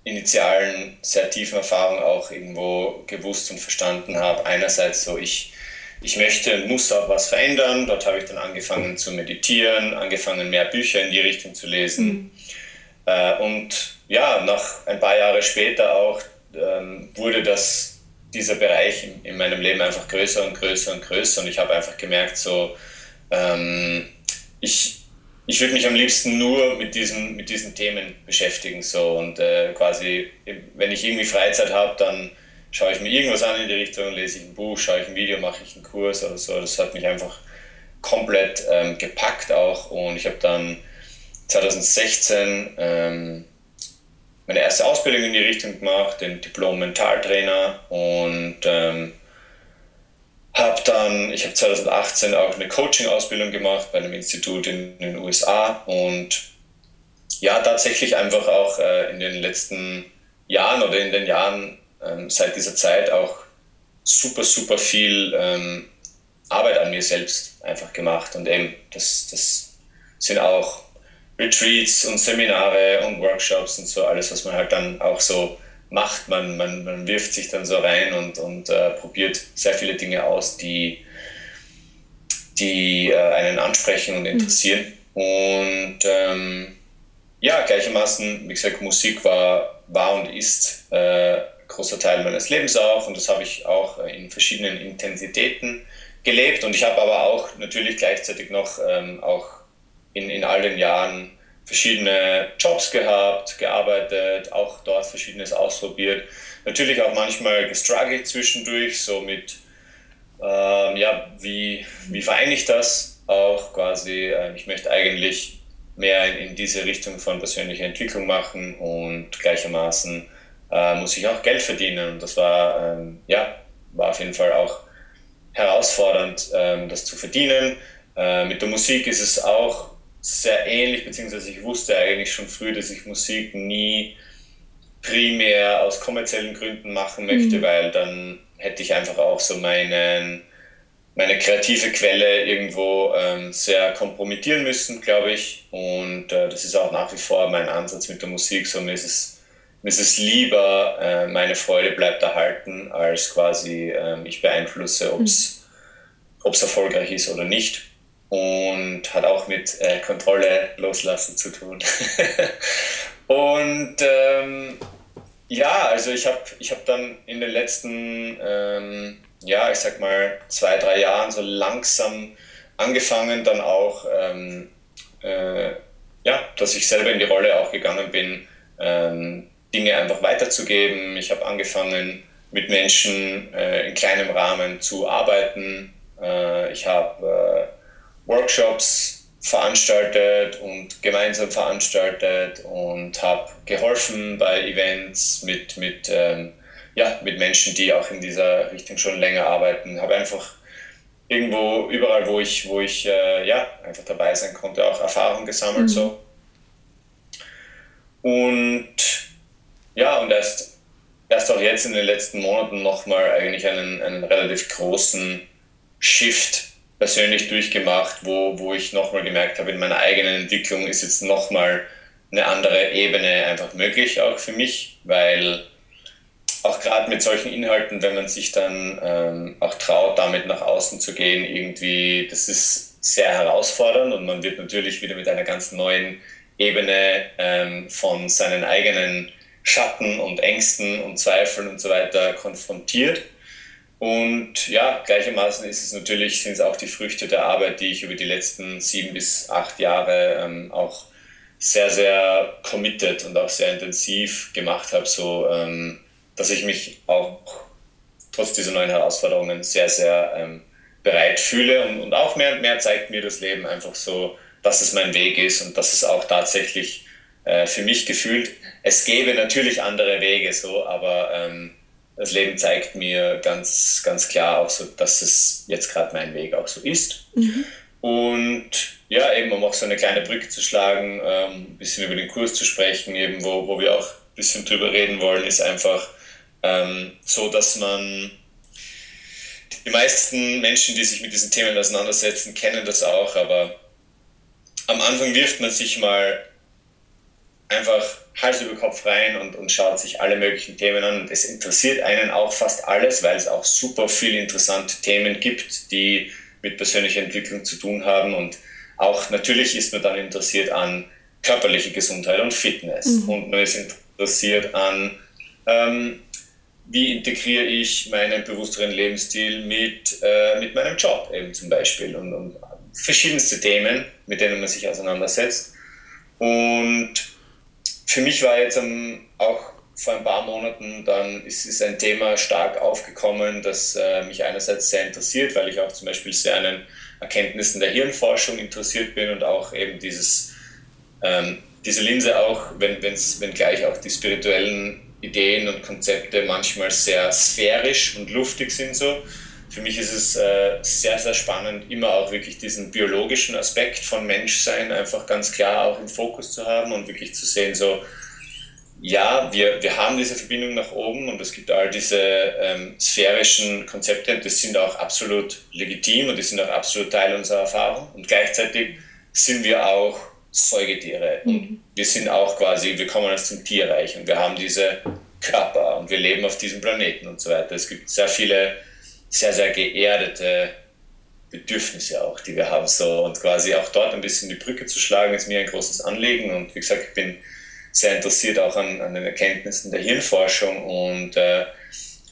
Speaker 2: initialen, sehr tiefen Erfahrung auch irgendwo gewusst und verstanden habe, einerseits so, ich, ich möchte und muss auch was verändern. Dort habe ich dann angefangen zu meditieren, angefangen mehr Bücher in die Richtung zu lesen. Mhm äh, und ja, nach ein paar Jahre später auch ähm, wurde das, dieser Bereich in, in, meinem Leben einfach größer und größer und größer. Und ich habe einfach gemerkt, so, ähm, ich, ich würde mich am liebsten nur mit diesen, mit diesen Themen beschäftigen. So. Und äh, quasi, wenn ich irgendwie Freizeit habe, dann schaue ich mir irgendwas an in die Richtung, lese ich ein Buch, schaue ich ein Video, mache ich einen Kurs oder so. Das hat mich einfach komplett ähm, gepackt auch. Und ich habe dann 2016 ähm, meine erste Ausbildung in die Richtung gemacht, den Diplom-Mentaltrainer und ähm, habe dann, ich habe 2018 auch eine Coaching-Ausbildung gemacht bei einem Institut in, in, den USA und ja, tatsächlich einfach auch äh, in den letzten Jahren oder in den Jahren ähm, seit dieser Zeit auch super, super viel ähm, Arbeit an mir selbst einfach gemacht und eben das, das sind auch Retreats und Seminare und Workshops und so alles, was man halt dann auch so macht. Man, man, man wirft sich dann so rein und, und äh, probiert sehr viele Dinge aus, die, die äh, einen ansprechen und mhm. interessieren. Mhm. Und ähm, ja, gleichermaßen, wie gesagt, Musik war, war und ist äh, großer Teil meines Lebens auch und das habe ich auch in verschiedenen Intensitäten gelebt und ich habe aber auch natürlich gleichzeitig noch ähm, auch in, in all den Jahren verschiedene Jobs gehabt, gearbeitet, auch dort verschiedenes ausprobiert. Natürlich auch manchmal gestruggelt zwischendurch, so mit, ähm, ja, wie, wie vereine ich das auch quasi. Äh, ich möchte eigentlich mehr in, in, diese Richtung von persönlicher Entwicklung machen und gleichermaßen äh, muss ich auch Geld verdienen. Und das war, ähm, ja, war auf jeden Fall auch herausfordernd, ähm, das zu verdienen. Äh, mit der Musik ist es auch sehr ähnlich, beziehungsweise ich wusste eigentlich schon früh, dass ich Musik nie primär aus kommerziellen Gründen machen möchte, mhm. weil dann hätte ich einfach auch so meinen, meine kreative Quelle irgendwo ähm, sehr kompromittieren müssen, glaube ich. Und äh, das ist auch nach wie vor mein Ansatz mit der Musik. So, mir ist es, mir ist es lieber, äh, meine Freude bleibt erhalten, als quasi äh, ich beeinflusse, ob es mhm. erfolgreich ist oder nicht und hat auch mit äh, Kontrolle loslassen zu tun. [laughs] und ähm, ja, also ich habe ich hab dann in den letzten, ähm, ja, ich sag mal, zwei, drei Jahren so langsam angefangen dann auch, ähm, äh, ja, dass ich selber in die Rolle auch gegangen bin, ähm, Dinge einfach weiterzugeben. Ich habe angefangen, mit Menschen äh, in kleinem Rahmen zu arbeiten. Äh, ich habe äh, Workshops veranstaltet und gemeinsam veranstaltet und habe geholfen bei Events mit, mit, ähm, ja, mit Menschen, die auch in dieser Richtung schon länger arbeiten. Habe einfach irgendwo, überall, wo ich, wo ich äh, ja, einfach dabei sein konnte, auch Erfahrung gesammelt. Mhm. So. Und ja, und erst, erst auch jetzt in den letzten Monaten nochmal eigentlich einen, einen relativ großen Shift persönlich durchgemacht, wo, wo ich nochmal gemerkt habe, in meiner eigenen Entwicklung ist jetzt nochmal eine andere Ebene einfach möglich, auch für mich, weil auch gerade mit solchen Inhalten, wenn man sich dann ähm, auch traut, damit nach außen zu gehen, irgendwie, das ist sehr herausfordernd und man wird natürlich wieder mit einer ganz neuen Ebene ähm, von seinen eigenen Schatten und Ängsten und Zweifeln und so weiter konfrontiert. Und ja, gleichermaßen ist es natürlich, sind es auch die Früchte der Arbeit, die ich über die letzten sieben bis acht Jahre ähm, auch sehr, sehr committed und auch sehr intensiv gemacht habe, so ähm, dass ich mich auch trotz dieser neuen Herausforderungen sehr, sehr ähm, bereit fühle und, und auch mehr und mehr zeigt mir das Leben einfach so, dass es mein Weg ist und dass es auch tatsächlich äh, für mich gefühlt, es gäbe natürlich andere Wege so, aber ähm, das Leben zeigt mir ganz, ganz klar auch so, dass es jetzt gerade mein Weg auch so ist. Mhm. Und ja, eben um auch so eine kleine Brücke zu schlagen, ähm, ein bisschen über den Kurs zu sprechen, eben wo, wo wir auch ein bisschen drüber reden wollen, ist einfach ähm, so, dass man die meisten Menschen, die sich mit diesen Themen auseinandersetzen, kennen das auch, aber am Anfang wirft man sich mal einfach Hals über Kopf rein und, und schaut sich alle möglichen Themen an. Und es interessiert einen auch fast alles, weil es auch super viele interessante Themen gibt, die mit persönlicher Entwicklung zu tun haben. Und auch natürlich ist man dann interessiert an körperlicher Gesundheit und Fitness. Mhm. Und man ist interessiert an, ähm, wie integriere ich meinen bewussteren Lebensstil mit, äh, mit meinem Job eben zum Beispiel. Und, und verschiedenste Themen, mit denen man sich auseinandersetzt. Und für mich war jetzt um, auch vor ein paar Monaten dann ist, ist ein Thema stark aufgekommen, das äh, mich einerseits sehr interessiert, weil ich auch zum Beispiel sehr an den Erkenntnissen der Hirnforschung interessiert bin und auch eben dieses, ähm, diese Linse auch, wenn, wenn's, wenn gleich auch die spirituellen Ideen und Konzepte manchmal sehr sphärisch und luftig sind so, für mich ist es äh, sehr, sehr spannend, immer auch wirklich diesen biologischen Aspekt von Menschsein einfach ganz klar auch im Fokus zu haben und wirklich zu sehen, so, ja, wir, wir haben diese Verbindung nach oben und es gibt all diese ähm, sphärischen Konzepte und das sind auch absolut legitim und die sind auch absolut Teil unserer Erfahrung. Und gleichzeitig sind wir auch Säugetiere mhm. und wir sind auch quasi, wir kommen aus dem Tierreich und wir haben diese Körper und wir leben auf diesem Planeten und so weiter. Es gibt sehr viele sehr, sehr geerdete Bedürfnisse auch, die wir haben. So, und quasi auch dort ein bisschen die Brücke zu schlagen, ist mir ein großes Anliegen. Und wie gesagt, ich bin sehr interessiert auch an, an den Erkenntnissen der Hirnforschung und äh,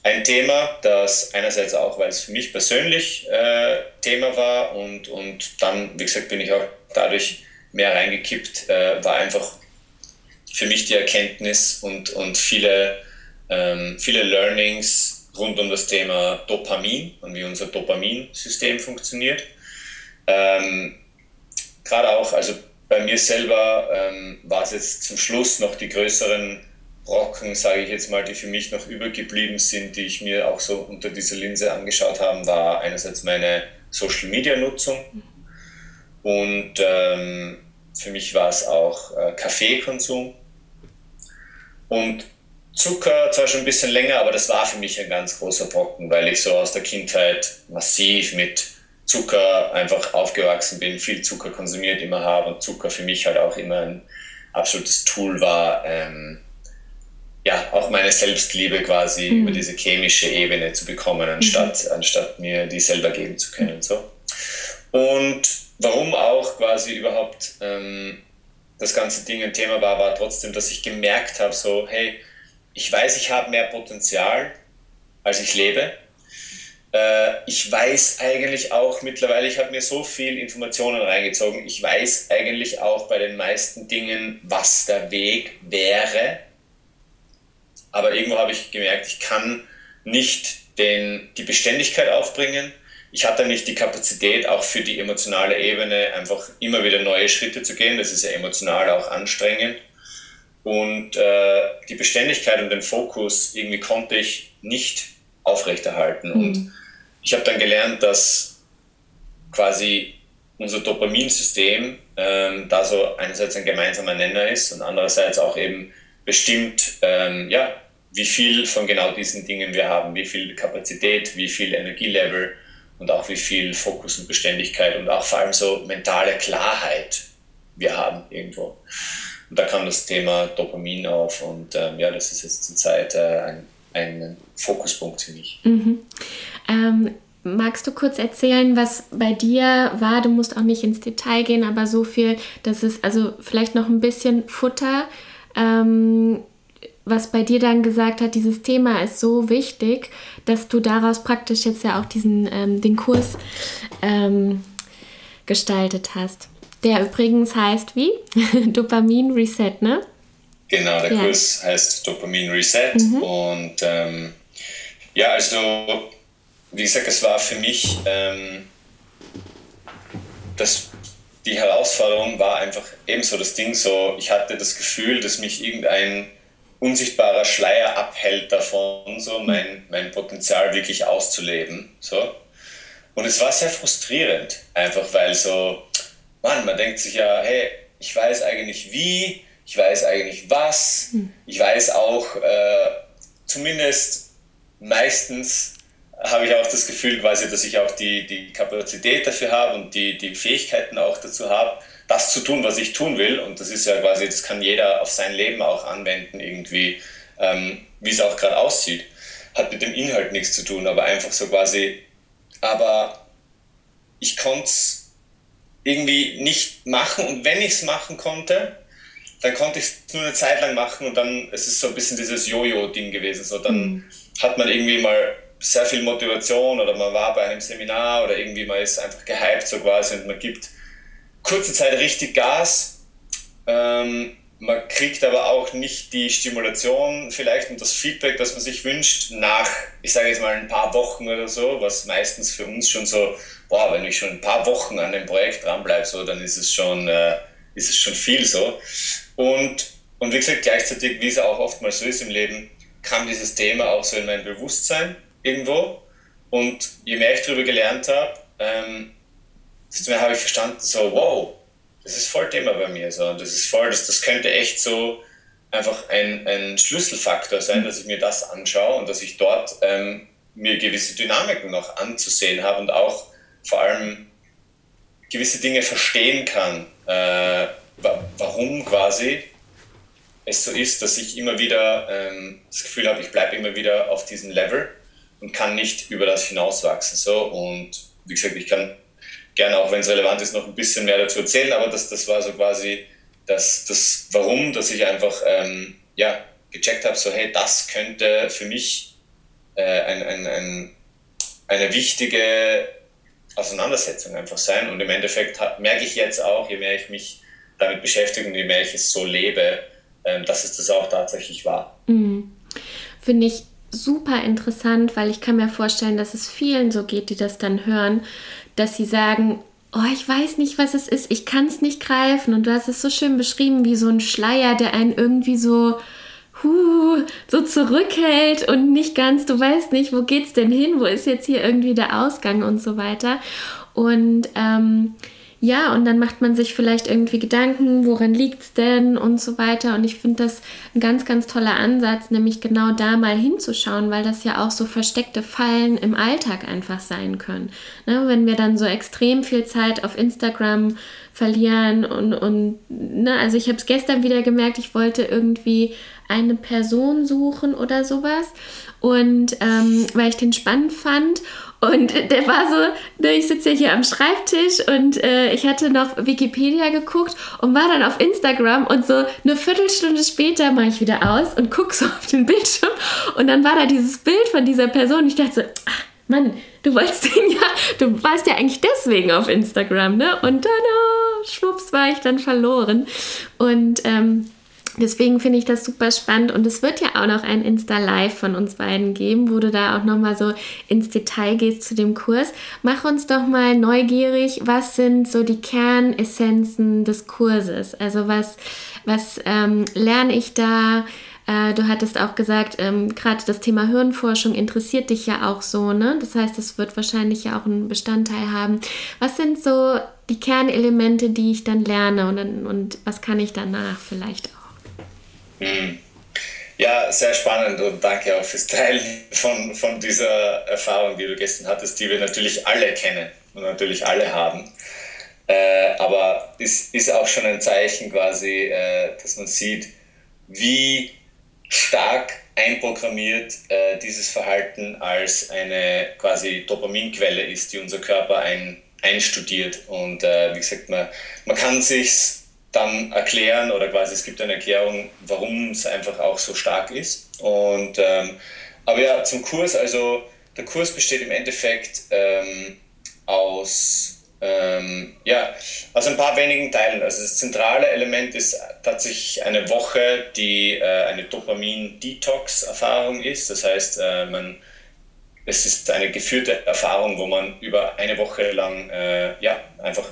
Speaker 2: ein Thema, das einerseits auch, weil es für mich persönlich äh, Thema war und, und dann, wie gesagt, bin ich auch dadurch mehr reingekippt, äh, war einfach für mich die Erkenntnis und, und viele, ähm, viele Learnings, rund um das Thema Dopamin und wie unser Dopaminsystem funktioniert. Ähm, Gerade auch, also bei mir selber ähm, war es jetzt zum Schluss noch die größeren Brocken, sage ich jetzt mal, die für mich noch übergeblieben sind, die ich mir auch so unter dieser Linse angeschaut habe, war einerseits meine Social-Media-Nutzung und ähm, für mich war es auch äh, Kaffeekonsum. Und Zucker zwar schon ein bisschen länger, aber das war für mich ein ganz großer Brocken, weil ich so aus der Kindheit massiv mit Zucker einfach aufgewachsen bin, viel Zucker konsumiert immer habe und Zucker für mich halt auch immer ein absolutes Tool war, ähm, ja, auch meine Selbstliebe quasi mhm. über diese chemische Ebene zu bekommen, anstatt, mhm. anstatt mir die selber geben zu können. So. Und warum auch quasi überhaupt ähm, das ganze Ding ein Thema war, war trotzdem, dass ich gemerkt habe, so, hey, ich weiß, ich habe mehr Potenzial, als ich lebe. Äh, ich weiß eigentlich auch mittlerweile, ich habe mir so viel Informationen reingezogen, ich weiß eigentlich auch bei den meisten Dingen, was der Weg wäre. Aber irgendwo habe ich gemerkt, ich kann nicht den, die Beständigkeit aufbringen. Ich hatte nicht die Kapazität, auch für die emotionale Ebene einfach immer wieder neue Schritte zu gehen. Das ist ja emotional auch anstrengend. Und äh, die Beständigkeit und den Fokus irgendwie konnte ich nicht aufrechterhalten. Mhm. Und ich habe dann gelernt, dass quasi unser Dopaminsystem ähm, da so einerseits ein gemeinsamer Nenner ist und andererseits auch eben bestimmt, ähm, ja, wie viel von genau diesen Dingen wir haben, wie viel Kapazität, wie viel Energielevel und auch wie viel Fokus und Beständigkeit und auch vor allem so mentale Klarheit wir haben irgendwo. Und da kam das Thema Dopamin auf und ähm, ja, das ist jetzt zurzeit äh, ein, ein Fokuspunkt für mich.
Speaker 1: Mhm. Ähm, magst du kurz erzählen, was bei dir war? Du musst auch nicht ins Detail gehen, aber so viel, dass es also vielleicht noch ein bisschen Futter. Ähm, was bei dir dann gesagt hat, dieses Thema ist so wichtig, dass du daraus praktisch jetzt ja auch diesen ähm, den Kurs ähm, gestaltet hast. Der übrigens heißt wie? [laughs] Dopamin Reset, ne?
Speaker 2: Genau, der ja. Kurs heißt Dopamin Reset mhm. und ähm, ja, also wie gesagt, es war für mich ähm, das, die Herausforderung war einfach ebenso das Ding so, ich hatte das Gefühl, dass mich irgendein unsichtbarer Schleier abhält davon, so mein, mein Potenzial wirklich auszuleben. So. Und es war sehr frustrierend, einfach weil so, Mann, man denkt sich ja, hey, ich weiß eigentlich wie, ich weiß eigentlich was, hm. ich weiß auch äh, zumindest meistens habe ich auch das Gefühl quasi, dass ich auch die, die Kapazität dafür habe und die, die Fähigkeiten auch dazu habe, das zu tun, was ich tun will. Und das ist ja quasi, das kann jeder auf sein Leben auch anwenden, irgendwie, ähm, wie es auch gerade aussieht. Hat mit dem Inhalt nichts zu tun, aber einfach so quasi, aber ich konnte es irgendwie nicht machen und wenn ich es machen konnte, dann konnte ich es nur eine Zeit lang machen und dann es ist so ein bisschen dieses Jojo-Ding gewesen. So, dann mhm. hat man irgendwie mal sehr viel Motivation oder man war bei einem Seminar oder irgendwie man ist einfach gehypt so quasi und man gibt kurze Zeit richtig Gas. Ähm, man kriegt aber auch nicht die Stimulation vielleicht und das Feedback, das man sich wünscht, nach, ich sage jetzt mal, ein paar Wochen oder so, was meistens für uns schon so, boah, wenn ich schon ein paar Wochen an dem Projekt dranbleibe, so, dann ist es schon, äh, ist es schon viel so. Und, und wie gesagt, gleichzeitig, wie es auch oftmals so ist im Leben, kam dieses Thema auch so in mein Bewusstsein irgendwo. Und je mehr ich darüber gelernt habe, ähm, desto mehr habe ich verstanden, so, wow, das ist voll Thema bei mir. So. Und das ist voll, das, das könnte echt so einfach ein, ein Schlüsselfaktor sein, dass ich mir das anschaue und dass ich dort ähm, mir gewisse Dynamiken noch anzusehen habe und auch vor allem gewisse Dinge verstehen kann, äh, warum quasi es so ist, dass ich immer wieder ähm, das Gefühl habe, ich bleibe immer wieder auf diesem Level und kann nicht über das hinauswachsen. So. Und wie gesagt, ich kann gerne, auch wenn es relevant ist, noch ein bisschen mehr dazu erzählen, aber das, das war so quasi das, das Warum, dass ich einfach ähm, ja, gecheckt habe, so hey, das könnte für mich äh, ein, ein, ein, eine wichtige Auseinandersetzung einfach sein. Und im Endeffekt merke ich jetzt auch, je mehr ich mich damit beschäftige und je mehr ich es so lebe, ähm, dass es das auch tatsächlich war.
Speaker 1: Mhm. Finde ich super interessant, weil ich kann mir vorstellen, dass es vielen so geht, die das dann hören, dass sie sagen, oh, ich weiß nicht, was es ist, ich kann es nicht greifen. Und du hast es so schön beschrieben, wie so ein Schleier, der einen irgendwie so, huh, so zurückhält und nicht ganz, du weißt nicht, wo geht's denn hin, wo ist jetzt hier irgendwie der Ausgang und so weiter. Und ähm, ja, und dann macht man sich vielleicht irgendwie Gedanken, woran liegt es denn und so weiter. Und ich finde das ein ganz, ganz toller Ansatz, nämlich genau da mal hinzuschauen, weil das ja auch so versteckte Fallen im Alltag einfach sein können. Ne, wenn wir dann so extrem viel Zeit auf Instagram verlieren und, und ne, also ich habe es gestern wieder gemerkt, ich wollte irgendwie eine Person suchen oder sowas und ähm, weil ich den spannend fand und [laughs] der war so, ne, ich sitze ja hier am Schreibtisch und äh, ich hatte noch Wikipedia geguckt und war dann auf Instagram und so eine Viertelstunde später mache ich wieder aus und gucke so auf den Bildschirm und dann war da dieses Bild von dieser Person. Ich dachte so, ach, Mann, du wolltest den ja, du warst ja eigentlich deswegen auf Instagram, ne? Und dann, oh, schwupps, war ich dann verloren. Und ähm, deswegen finde ich das super spannend. Und es wird ja auch noch ein Insta-Live von uns beiden geben, wo du da auch nochmal so ins Detail gehst zu dem Kurs. Mach uns doch mal neugierig, was sind so die Kernessenzen des Kurses? Also was, was ähm, lerne ich da? Äh, du hattest auch gesagt, ähm, gerade das Thema Hirnforschung interessiert dich ja auch so, ne? Das heißt, es wird wahrscheinlich ja auch einen Bestandteil haben. Was sind so die Kernelemente, die ich dann lerne und, und was kann ich danach vielleicht auch?
Speaker 2: Hm. Ja, sehr spannend und danke auch fürs Teilen von, von dieser Erfahrung, die du gestern hattest, die wir natürlich alle kennen und natürlich alle haben. Äh, aber es ist auch schon ein Zeichen quasi, äh, dass man sieht, wie stark einprogrammiert äh, dieses Verhalten als eine quasi Dopaminquelle ist, die unser Körper ein, einstudiert. Und äh, wie gesagt, man, man kann sich dann erklären oder quasi es gibt eine Erklärung, warum es einfach auch so stark ist. Und ähm, aber ja, zum Kurs, also der Kurs besteht im Endeffekt ähm, aus ähm, ja, aus ein paar wenigen Teilen. Also das zentrale Element ist tatsächlich eine Woche, die äh, eine Dopamin-Detox-Erfahrung ist. Das heißt, äh, man, es ist eine geführte Erfahrung, wo man über eine Woche lang äh, ja, einfach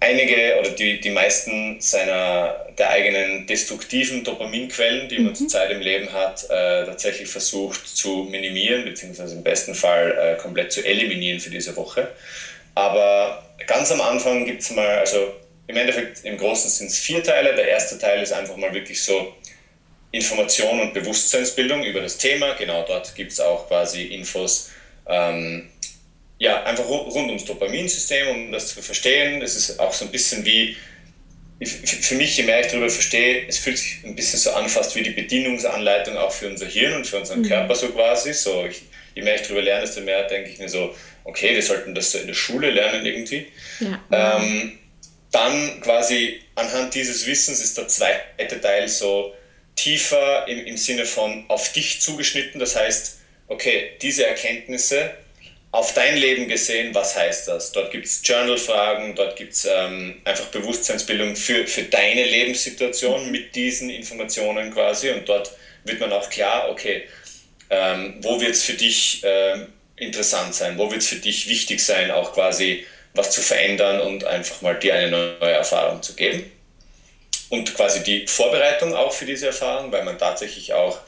Speaker 2: einige oder die, die meisten seiner der eigenen destruktiven Dopaminquellen, die man mhm. zurzeit im Leben hat, äh, tatsächlich versucht zu minimieren, beziehungsweise im besten Fall äh, komplett zu eliminieren für diese Woche. Aber ganz am Anfang gibt es mal, also im Endeffekt im Großen sind es vier Teile. Der erste Teil ist einfach mal wirklich so Information und Bewusstseinsbildung über das Thema. Genau dort gibt es auch quasi Infos, ähm, ja, einfach rund ums Dopaminsystem, um das zu verstehen. Es ist auch so ein bisschen wie, für mich, je mehr ich darüber verstehe, es fühlt sich ein bisschen so an, fast wie die Bedienungsanleitung auch für unser Hirn und für unseren mhm. Körper so quasi. So, ich, je mehr ich darüber lerne, desto mehr denke ich mir so, okay, wir sollten das so in der Schule lernen irgendwie. Ja. Ähm, dann quasi anhand dieses Wissens ist der zweite Teil so tiefer im, im Sinne von auf dich zugeschnitten. Das heißt, okay, diese Erkenntnisse auf dein Leben gesehen, was heißt das? Dort gibt es Journal-Fragen, dort gibt es ähm, einfach Bewusstseinsbildung für, für deine Lebenssituation mit diesen Informationen quasi und dort wird man auch klar, okay, ähm, wo wird es für dich ähm, interessant sein? Wo wird es für dich wichtig sein, auch quasi was zu verändern und einfach mal dir eine neue Erfahrung zu geben? Und quasi die Vorbereitung auch für diese Erfahrung, weil man tatsächlich auch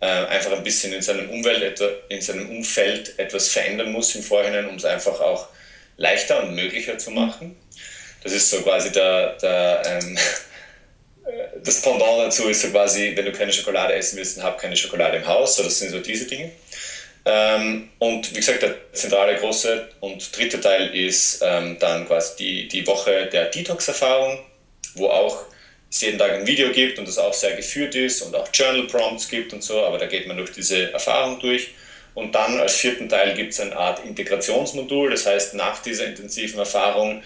Speaker 2: äh, einfach ein bisschen in seinem, Umwelt, in seinem Umfeld etwas verändern muss im Vorhinein, um es einfach auch leichter und möglicher zu machen. Das ist so quasi der, der ähm, [laughs] das Pendant dazu ist so quasi, wenn du keine Schokolade essen willst, dann hab keine Schokolade im Haus. So, das sind so diese Dinge. Ähm, und wie gesagt, der zentrale große und dritte Teil ist ähm, dann quasi die, die Woche der Detox-Erfahrung, wo auch es jeden Tag ein Video gibt und das auch sehr geführt ist und auch Journal Prompts gibt und so, aber da geht man durch diese Erfahrung durch. Und dann als vierten Teil gibt es eine Art Integrationsmodul, das heißt nach dieser intensiven Erfahrung,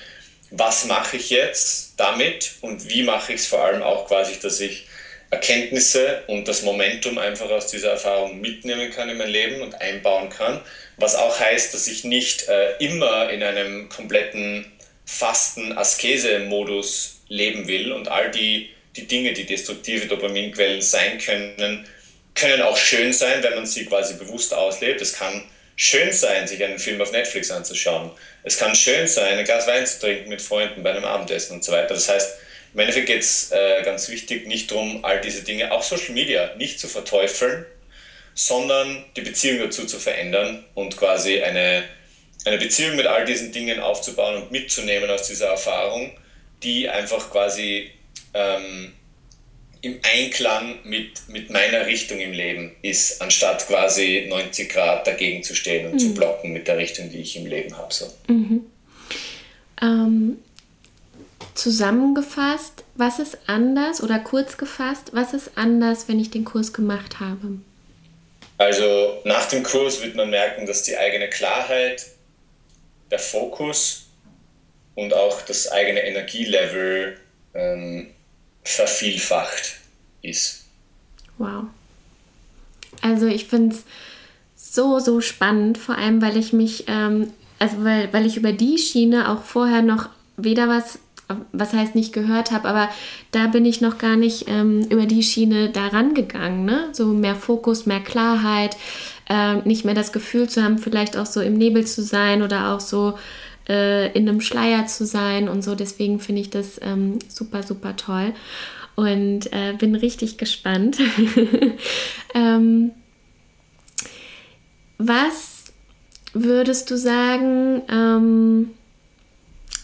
Speaker 2: was mache ich jetzt damit und wie mache ich es vor allem auch quasi, dass ich Erkenntnisse und das Momentum einfach aus dieser Erfahrung mitnehmen kann in mein Leben und einbauen kann. Was auch heißt, dass ich nicht äh, immer in einem kompletten Fasten-Askese-Modus leben will und all die, die Dinge, die destruktive Dopaminquellen sein können, können auch schön sein, wenn man sie quasi bewusst auslebt. Es kann schön sein, sich einen Film auf Netflix anzuschauen. Es kann schön sein, ein Glas Wein zu trinken mit Freunden bei einem Abendessen und so weiter. Das heißt, im Endeffekt geht es äh, ganz wichtig nicht darum, all diese Dinge, auch Social Media, nicht zu verteufeln, sondern die Beziehung dazu zu verändern und quasi eine, eine Beziehung mit all diesen Dingen aufzubauen und mitzunehmen aus dieser Erfahrung, die einfach quasi ähm, im Einklang mit, mit meiner Richtung im Leben ist, anstatt quasi 90 Grad dagegen zu stehen und mhm. zu blocken mit der Richtung, die ich im Leben habe. So. Mhm.
Speaker 1: Ähm, zusammengefasst, was ist anders oder kurz gefasst, was ist anders, wenn ich den Kurs gemacht habe?
Speaker 2: Also nach dem Kurs wird man merken, dass die eigene Klarheit, der Fokus und auch das eigene Energielevel ähm, vervielfacht ist.
Speaker 1: Wow. Also ich finde es so, so spannend, vor allem weil ich mich, ähm, also weil, weil ich über die Schiene auch vorher noch weder was, was heißt nicht gehört habe, aber da bin ich noch gar nicht ähm, über die Schiene daran gegangen, ne? So mehr Fokus, mehr Klarheit, äh, nicht mehr das Gefühl zu haben, vielleicht auch so im Nebel zu sein oder auch so äh, in einem Schleier zu sein und so. Deswegen finde ich das ähm, super, super toll und äh, bin richtig gespannt. [laughs] ähm, was würdest du sagen, ähm,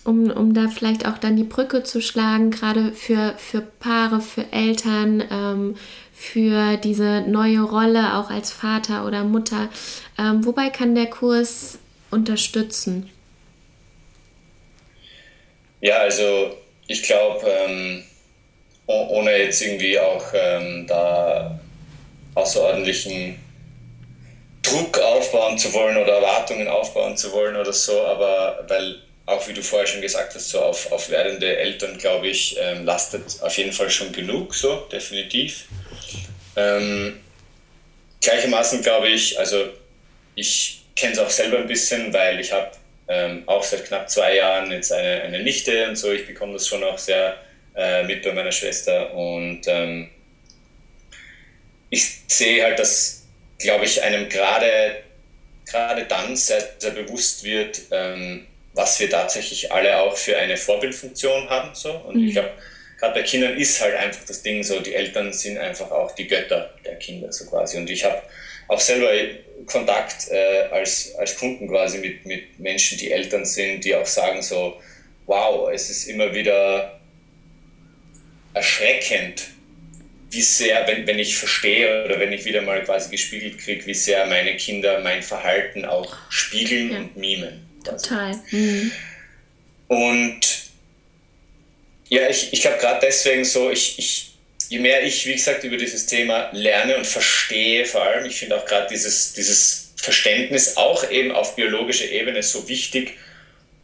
Speaker 1: um, um da vielleicht auch dann die Brücke zu schlagen, gerade für, für Paare, für Eltern, ähm, für diese neue Rolle auch als Vater oder Mutter. Ähm, wobei kann der Kurs unterstützen?
Speaker 2: Ja, also ich glaube, ähm, ohne jetzt irgendwie auch ähm, da außerordentlichen Druck aufbauen zu wollen oder Erwartungen aufbauen zu wollen oder so, aber weil auch wie du vorher schon gesagt hast, so auf, auf werdende Eltern, glaube ich, ähm, lastet auf jeden Fall schon genug, so definitiv. Ähm, gleichermaßen glaube ich, also ich kenne es auch selber ein bisschen, weil ich habe ähm, auch seit knapp zwei Jahren jetzt eine, eine Nichte und so. Ich bekomme das schon auch sehr äh, mit bei meiner Schwester und ähm, ich sehe halt, dass, glaube ich, einem gerade gerade dann sehr, sehr bewusst wird, ähm, was wir tatsächlich alle auch für eine Vorbildfunktion haben. So. Und mhm. ich glaube, gerade bei Kindern ist halt einfach das Ding so, die Eltern sind einfach auch die Götter der Kinder so quasi. Und ich habe auch selber Kontakt äh, als, als Kunden quasi mit, mit Menschen, die Eltern sind, die auch sagen so, wow, es ist immer wieder erschreckend, wie sehr, wenn, wenn ich verstehe oder wenn ich wieder mal quasi gespiegelt kriege, wie sehr meine Kinder mein Verhalten auch spiegeln ja. und mimen.
Speaker 1: Total. Mhm.
Speaker 2: Und ja, ich, ich glaube gerade deswegen so, ich, ich, je mehr ich, wie gesagt, über dieses Thema lerne und verstehe, vor allem, ich finde auch gerade dieses, dieses Verständnis auch eben auf biologischer Ebene so wichtig,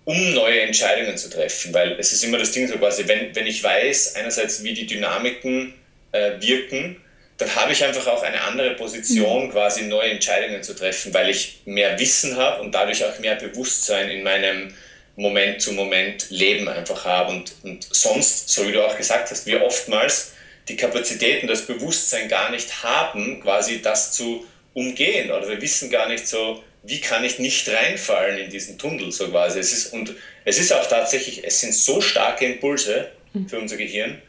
Speaker 2: um neue Entscheidungen zu treffen, weil es ist immer das Ding so quasi, wenn, wenn ich weiß, einerseits wie die Dynamiken äh, wirken, dann habe ich einfach auch eine andere Position, mhm. quasi neue Entscheidungen zu treffen, weil ich mehr Wissen habe und dadurch auch mehr Bewusstsein in meinem Moment zu Moment Leben einfach habe. Und, und sonst, so wie du auch gesagt hast, wir oftmals die Kapazitäten, das Bewusstsein gar nicht haben, quasi das zu umgehen. Oder wir wissen gar nicht so, wie kann ich nicht reinfallen in diesen Tunnel so quasi. Es ist, und es ist auch tatsächlich, es sind so starke Impulse mhm. für unser Gehirn,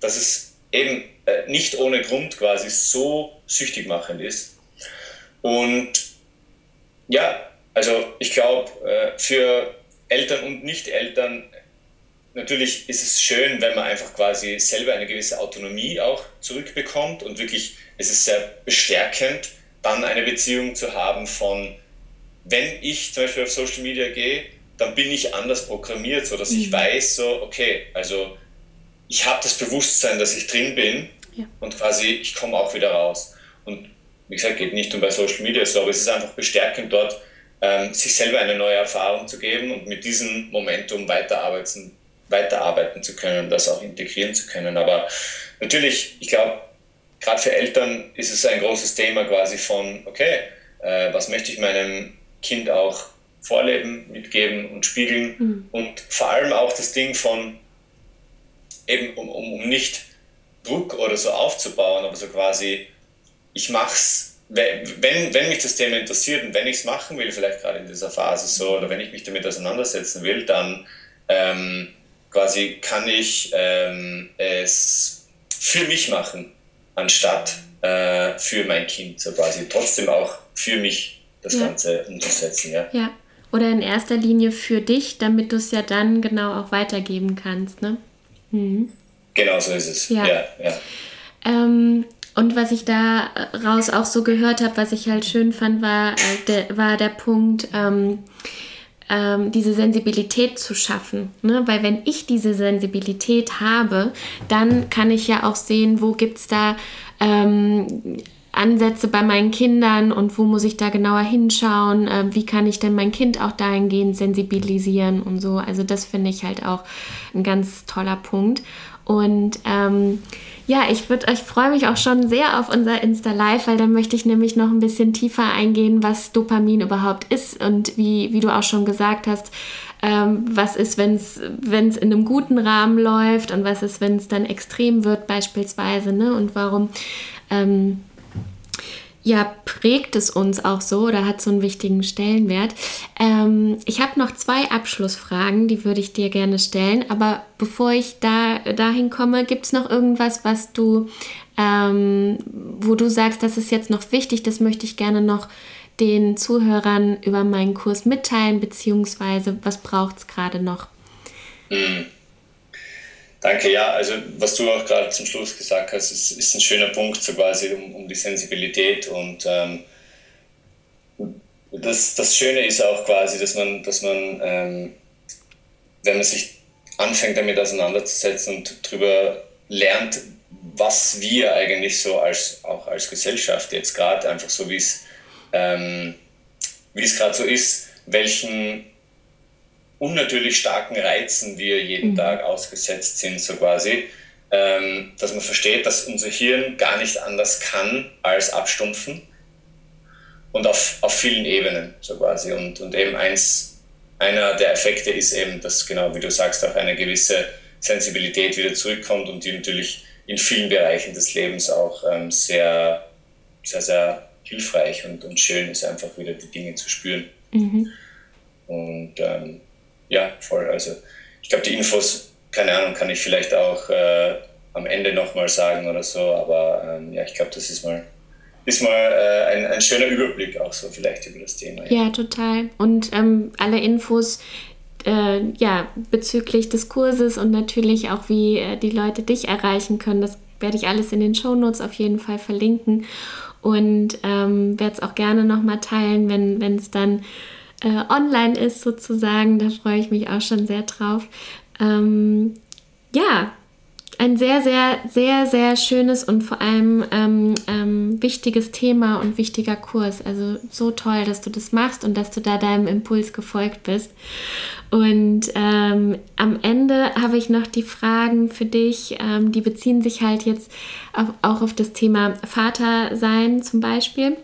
Speaker 2: dass es eben äh, nicht ohne Grund quasi so süchtig machend ist. Und ja, also ich glaube, äh, für Eltern und Nicht-Eltern, natürlich ist es schön, wenn man einfach quasi selber eine gewisse Autonomie auch zurückbekommt und wirklich, es ist sehr bestärkend, dann eine Beziehung zu haben von, wenn ich zum Beispiel auf Social Media gehe, dann bin ich anders programmiert, sodass mhm. ich weiß, so, okay, also ich habe das Bewusstsein, dass ich drin bin ja. und quasi ich komme auch wieder raus. Und wie gesagt, geht nicht nur bei Social Media so, aber es ist einfach bestärkend dort, ähm, sich selber eine neue Erfahrung zu geben und mit diesem Momentum weiterarbeiten, weiterarbeiten zu können, das auch integrieren zu können. Aber natürlich, ich glaube, gerade für Eltern ist es ein großes Thema quasi von, okay, äh, was möchte ich meinem Kind auch vorleben, mitgeben und spiegeln mhm. und vor allem auch das Ding von, eben um, um, um nicht Druck oder so aufzubauen, aber so quasi, ich mach's wenn, wenn mich das Thema interessiert und wenn ich es machen will, vielleicht gerade in dieser Phase so, oder wenn ich mich damit auseinandersetzen will, dann ähm, quasi kann ich ähm, es für mich machen, anstatt äh, für mein Kind, so quasi trotzdem auch für mich das ja. Ganze umzusetzen. Ja.
Speaker 1: ja, oder in erster Linie für dich, damit du es ja dann genau auch weitergeben kannst. Ne?
Speaker 2: Mhm. Genau so ist es. Ja, ja. ja.
Speaker 1: Ähm, und was ich da raus auch so gehört habe, was ich halt schön fand, war, äh, der, war der Punkt, ähm, ähm, diese Sensibilität zu schaffen. Ne? Weil wenn ich diese Sensibilität habe, dann kann ich ja auch sehen, wo gibt es da ähm, Ansätze bei meinen Kindern und wo muss ich da genauer hinschauen, äh, wie kann ich denn mein Kind auch dahingehend sensibilisieren und so. Also das finde ich halt auch ein ganz toller Punkt. Und ähm, ja, ich würde, ich freue mich auch schon sehr auf unser Insta Live, weil dann möchte ich nämlich noch ein bisschen tiefer eingehen, was Dopamin überhaupt ist und wie, wie du auch schon gesagt hast, ähm, was ist, wenn es in einem guten Rahmen läuft und was ist, wenn es dann extrem wird beispielsweise, ne? Und warum ähm, ja, prägt es uns auch so oder hat so einen wichtigen Stellenwert. Ähm, ich habe noch zwei Abschlussfragen, die würde ich dir gerne stellen. Aber bevor ich da dahin komme, gibt es noch irgendwas, was du, ähm, wo du sagst, das ist jetzt noch wichtig, das möchte ich gerne noch den Zuhörern über meinen Kurs mitteilen, beziehungsweise was braucht es gerade noch?
Speaker 2: Mhm. Danke, ja, also was du auch gerade zum Schluss gesagt hast, ist, ist ein schöner Punkt, so quasi um, um die Sensibilität und ähm, das, das Schöne ist auch quasi, dass man, dass man ähm, wenn man sich anfängt damit auseinanderzusetzen und darüber lernt, was wir eigentlich so als, auch als Gesellschaft jetzt gerade einfach so wie ähm, wie es gerade so ist, welchen unnatürlich starken Reizen wir jeden mhm. Tag ausgesetzt sind, so quasi, ähm, dass man versteht, dass unser Hirn gar nicht anders kann als abstumpfen und auf, auf vielen Ebenen, so quasi. Und, und eben eins, einer der Effekte ist eben, dass genau wie du sagst, auch eine gewisse Sensibilität wieder zurückkommt und die natürlich in vielen Bereichen des Lebens auch ähm, sehr, sehr, sehr hilfreich und, und schön ist, einfach wieder die Dinge zu spüren. Mhm. Und ähm, ja, voll. Also ich glaube, die Infos, keine Ahnung, kann ich vielleicht auch äh, am Ende nochmal sagen oder so, aber ähm, ja, ich glaube, das ist mal, ist mal äh, ein, ein schöner Überblick auch so vielleicht über das Thema.
Speaker 1: Ja, ja total. Und ähm, alle Infos, äh, ja, bezüglich des Kurses und natürlich auch, wie äh, die Leute dich erreichen können, das werde ich alles in den Shownotes auf jeden Fall verlinken und ähm, werde es auch gerne nochmal teilen, wenn es dann äh, online ist sozusagen. Da freue ich mich auch schon sehr drauf. Ähm, ja, ein sehr, sehr, sehr, sehr schönes und vor allem ähm, ähm, wichtiges Thema und wichtiger Kurs. Also so toll, dass du das machst und dass du da deinem Impuls gefolgt bist. Und ähm, am Ende habe ich noch die Fragen für dich, ähm, die beziehen sich halt jetzt auf, auch auf das Thema Vater sein zum Beispiel.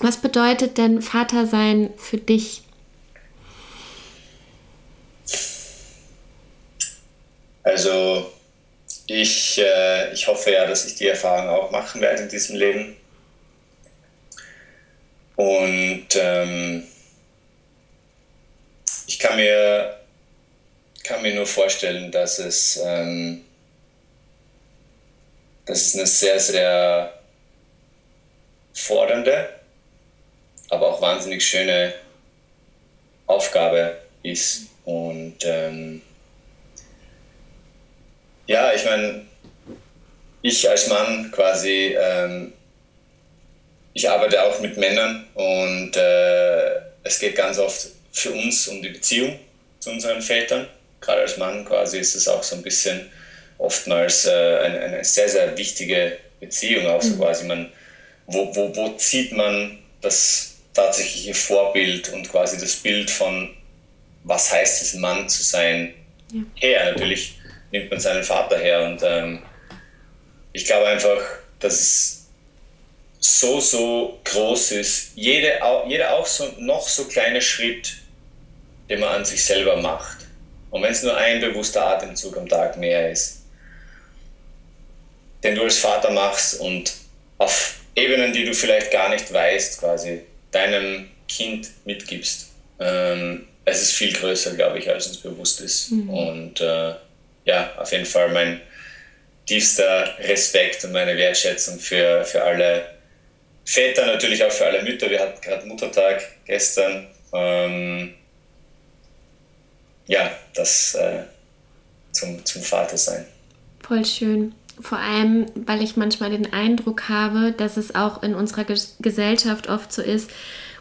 Speaker 1: Was bedeutet denn Vater sein für dich?
Speaker 2: Also ich, äh, ich hoffe ja, dass ich die Erfahrung auch machen werde in diesem Leben. Und ähm, ich kann mir, kann mir nur vorstellen, dass es, ähm, dass es eine sehr, sehr fordernde, aber auch wahnsinnig schöne Aufgabe ist. Und ähm, ja, ich meine, ich als Mann quasi, ähm, ich arbeite auch mit Männern und äh, es geht ganz oft für uns um die Beziehung zu unseren Vätern. Gerade als Mann quasi ist es auch so ein bisschen oftmals äh, eine, eine, sehr, sehr wichtige Beziehung. Auch so mhm. quasi, man, wo, wo, wo zieht man das tatsächliche Vorbild und quasi das Bild von, was heißt es, Mann zu sein, ja. her? Natürlich nimmt man seinen Vater her. Und ähm, ich glaube einfach, dass es so, so groß ist. Jede, jeder auch so, noch so kleine Schritt, den man an sich selber macht. Und wenn es nur ein bewusster Atemzug am Tag mehr ist, den du als Vater machst und auf Ebenen, die du vielleicht gar nicht weißt, quasi deinem Kind mitgibst. Ähm, es ist viel größer, glaube ich, als uns bewusst ist. Mhm. Und äh, ja, auf jeden Fall mein tiefster Respekt und meine Wertschätzung für, für alle Väter, natürlich auch für alle Mütter. Wir hatten gerade Muttertag gestern. Ähm, ja, das äh, zum, zum Vater sein.
Speaker 1: Voll schön. Vor allem, weil ich manchmal den Eindruck habe, dass es auch in unserer Gesellschaft oft so ist,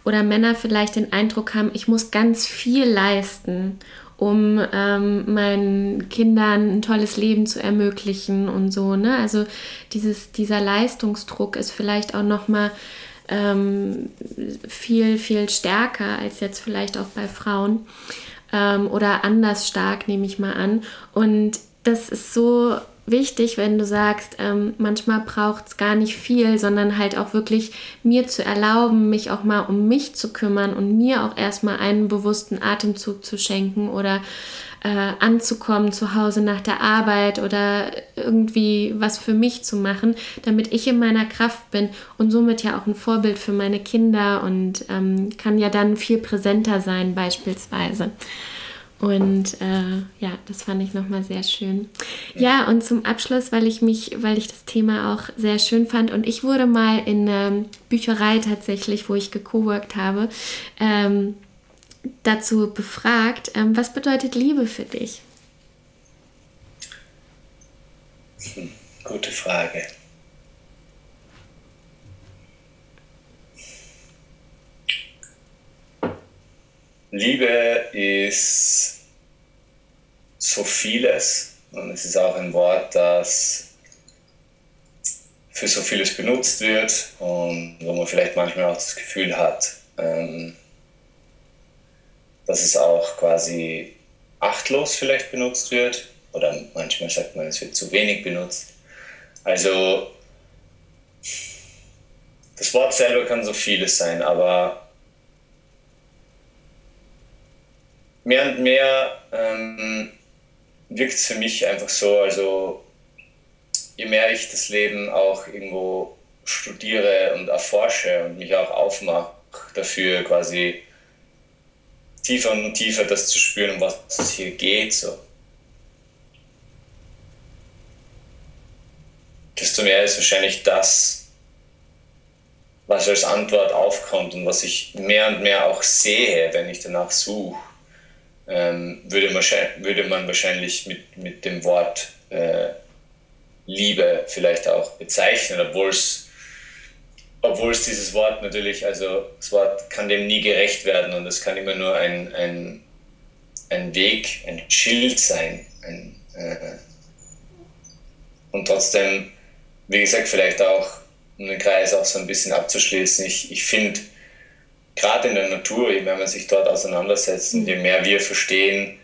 Speaker 1: oder Männer vielleicht den Eindruck haben, ich muss ganz viel leisten, um ähm, meinen Kindern ein tolles Leben zu ermöglichen und so. Ne? Also dieses, dieser Leistungsdruck ist vielleicht auch noch mal ähm, viel, viel stärker als jetzt vielleicht auch bei Frauen ähm, oder anders stark, nehme ich mal an. Und das ist so wichtig, wenn du sagst, ähm, manchmal braucht es gar nicht viel, sondern halt auch wirklich mir zu erlauben, mich auch mal um mich zu kümmern und mir auch erstmal einen bewussten Atemzug zu schenken oder äh, anzukommen zu Hause nach der Arbeit oder irgendwie was für mich zu machen, damit ich in meiner Kraft bin und somit ja auch ein Vorbild für meine Kinder und ähm, kann ja dann viel präsenter sein beispielsweise. Und äh, ja, das fand ich nochmal sehr schön. Ja, und zum Abschluss, weil ich mich, weil ich das Thema auch sehr schön fand und ich wurde mal in ähm, Bücherei tatsächlich, wo ich gecoworkt habe, ähm, dazu befragt, ähm, was bedeutet Liebe für dich?
Speaker 2: Gute Frage. Liebe ist so vieles und es ist auch ein Wort, das für so vieles benutzt wird und wo man vielleicht manchmal auch das Gefühl hat, ähm, dass es auch quasi achtlos vielleicht benutzt wird oder manchmal sagt man, es wird zu wenig benutzt. Also das Wort selber kann so vieles sein, aber mehr und mehr ähm, wirkt es für mich einfach so, also je mehr ich das Leben auch irgendwo studiere und erforsche und mich auch aufmache dafür quasi tiefer und tiefer das zu spüren, um was es hier geht. So. Desto mehr ist wahrscheinlich das, was als Antwort aufkommt und was ich mehr und mehr auch sehe, wenn ich danach suche, ähm, würde, man, würde man wahrscheinlich mit, mit dem Wort äh, Liebe vielleicht auch bezeichnen, obwohl es obwohl es dieses Wort natürlich, also das Wort kann dem nie gerecht werden und es kann immer nur ein, ein, ein Weg, ein Schild sein. Ein, äh, und trotzdem, wie gesagt, vielleicht auch, um den Kreis auch so ein bisschen abzuschließen, ich, ich finde, gerade in der Natur, je mehr man sich dort auseinandersetzt und je mehr wir verstehen,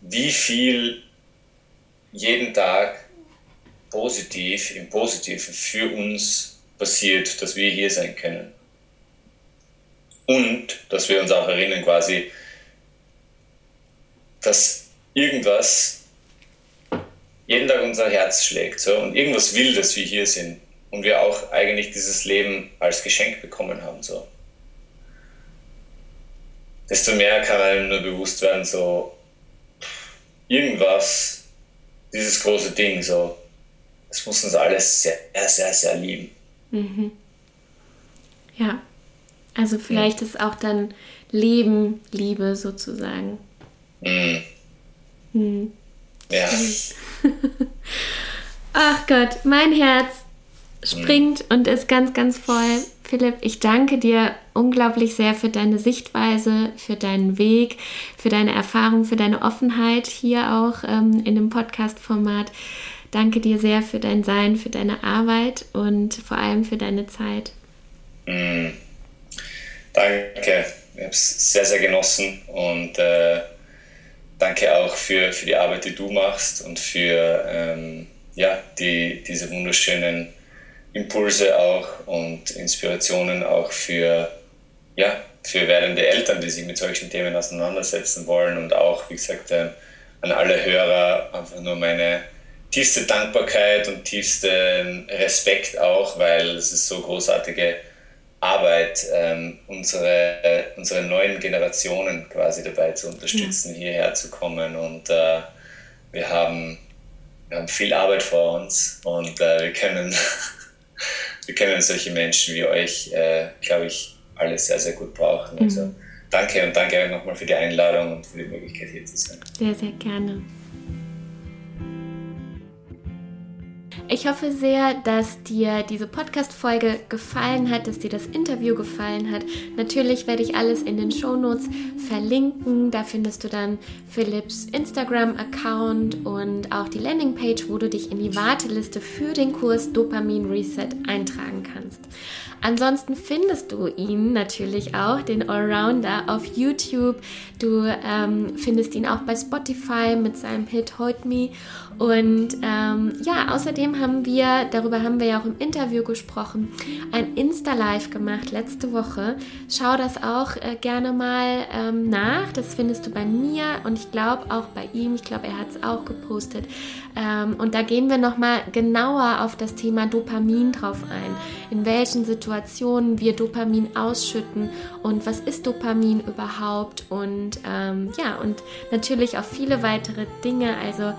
Speaker 2: wie viel jeden Tag positiv, im Positiven für uns passiert, dass wir hier sein können. Und dass wir uns auch erinnern quasi, dass irgendwas jeden Tag unser Herz schlägt so, und irgendwas will, dass wir hier sind und wir auch eigentlich dieses Leben als Geschenk bekommen haben. So. Desto mehr kann einem nur bewusst werden, so irgendwas, dieses große Ding, so, das muss uns alles sehr, sehr, sehr lieben. Mhm.
Speaker 1: Ja, also vielleicht ja. ist auch dann Leben Liebe sozusagen. Mhm. Mhm. Ja. [laughs] Ach Gott, mein Herz springt mhm. und ist ganz, ganz voll. Philipp, ich danke dir unglaublich sehr für deine Sichtweise, für deinen Weg, für deine Erfahrung, für deine Offenheit hier auch ähm, in dem Podcast-Format. Danke dir sehr für dein Sein, für deine Arbeit und vor allem für deine Zeit.
Speaker 2: Mm, danke, ich habe es sehr, sehr genossen und äh, danke auch für, für die Arbeit, die du machst und für ähm, ja, die, diese wunderschönen Impulse auch und Inspirationen auch für, ja, für werdende Eltern, die sich mit solchen Themen auseinandersetzen wollen und auch, wie gesagt, äh, an alle Hörer einfach nur meine tiefste Dankbarkeit und tiefsten Respekt auch, weil es ist so großartige Arbeit, ähm, unsere, unsere neuen Generationen quasi dabei zu unterstützen, ja. hierher zu kommen. Und äh, wir, haben, wir haben viel Arbeit vor uns und äh, wir, können, wir können solche Menschen wie euch, äh, glaube ich, alle sehr, sehr gut brauchen. Also mhm. danke und danke nochmal für die Einladung und für die Möglichkeit hier zu sein.
Speaker 1: Sehr, sehr gerne. Ich hoffe sehr, dass dir diese Podcast-Folge gefallen hat, dass dir das Interview gefallen hat. Natürlich werde ich alles in den Shownotes verlinken. Da findest du dann Philipps Instagram-Account und auch die Landingpage, wo du dich in die Warteliste für den Kurs Dopamin Reset eintragen kannst. Ansonsten findest du ihn natürlich auch, den Allrounder, auf YouTube. Du ähm, findest ihn auch bei Spotify mit seinem Hit Hold Me. Und ähm, ja, außerdem haben wir, darüber haben wir ja auch im Interview gesprochen, ein Insta-Live gemacht letzte Woche. Schau das auch äh, gerne mal ähm, nach. Das findest du bei mir und ich glaube auch bei ihm. Ich glaube, er hat es auch gepostet. Ähm, und da gehen wir nochmal genauer auf das Thema Dopamin drauf ein. In welchen Situationen wir Dopamin ausschütten und was ist Dopamin überhaupt und ähm, ja, und natürlich auch viele weitere Dinge. Also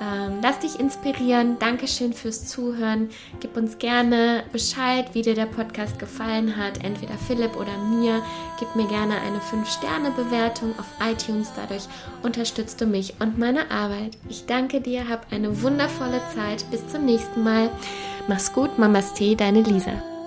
Speaker 1: ähm, lass dich inspirieren. Dankeschön fürs Zuhören. Gib uns gerne Bescheid, wie dir der Podcast gefallen hat. Entweder Philipp oder mir. Gib mir gerne eine 5-Sterne-Bewertung auf iTunes. Dadurch unterstützt du mich und meine Arbeit. Ich danke dir. Hab eine wundervolle Zeit. Bis zum nächsten Mal. Mach's gut. Mamas Tee, deine Lisa.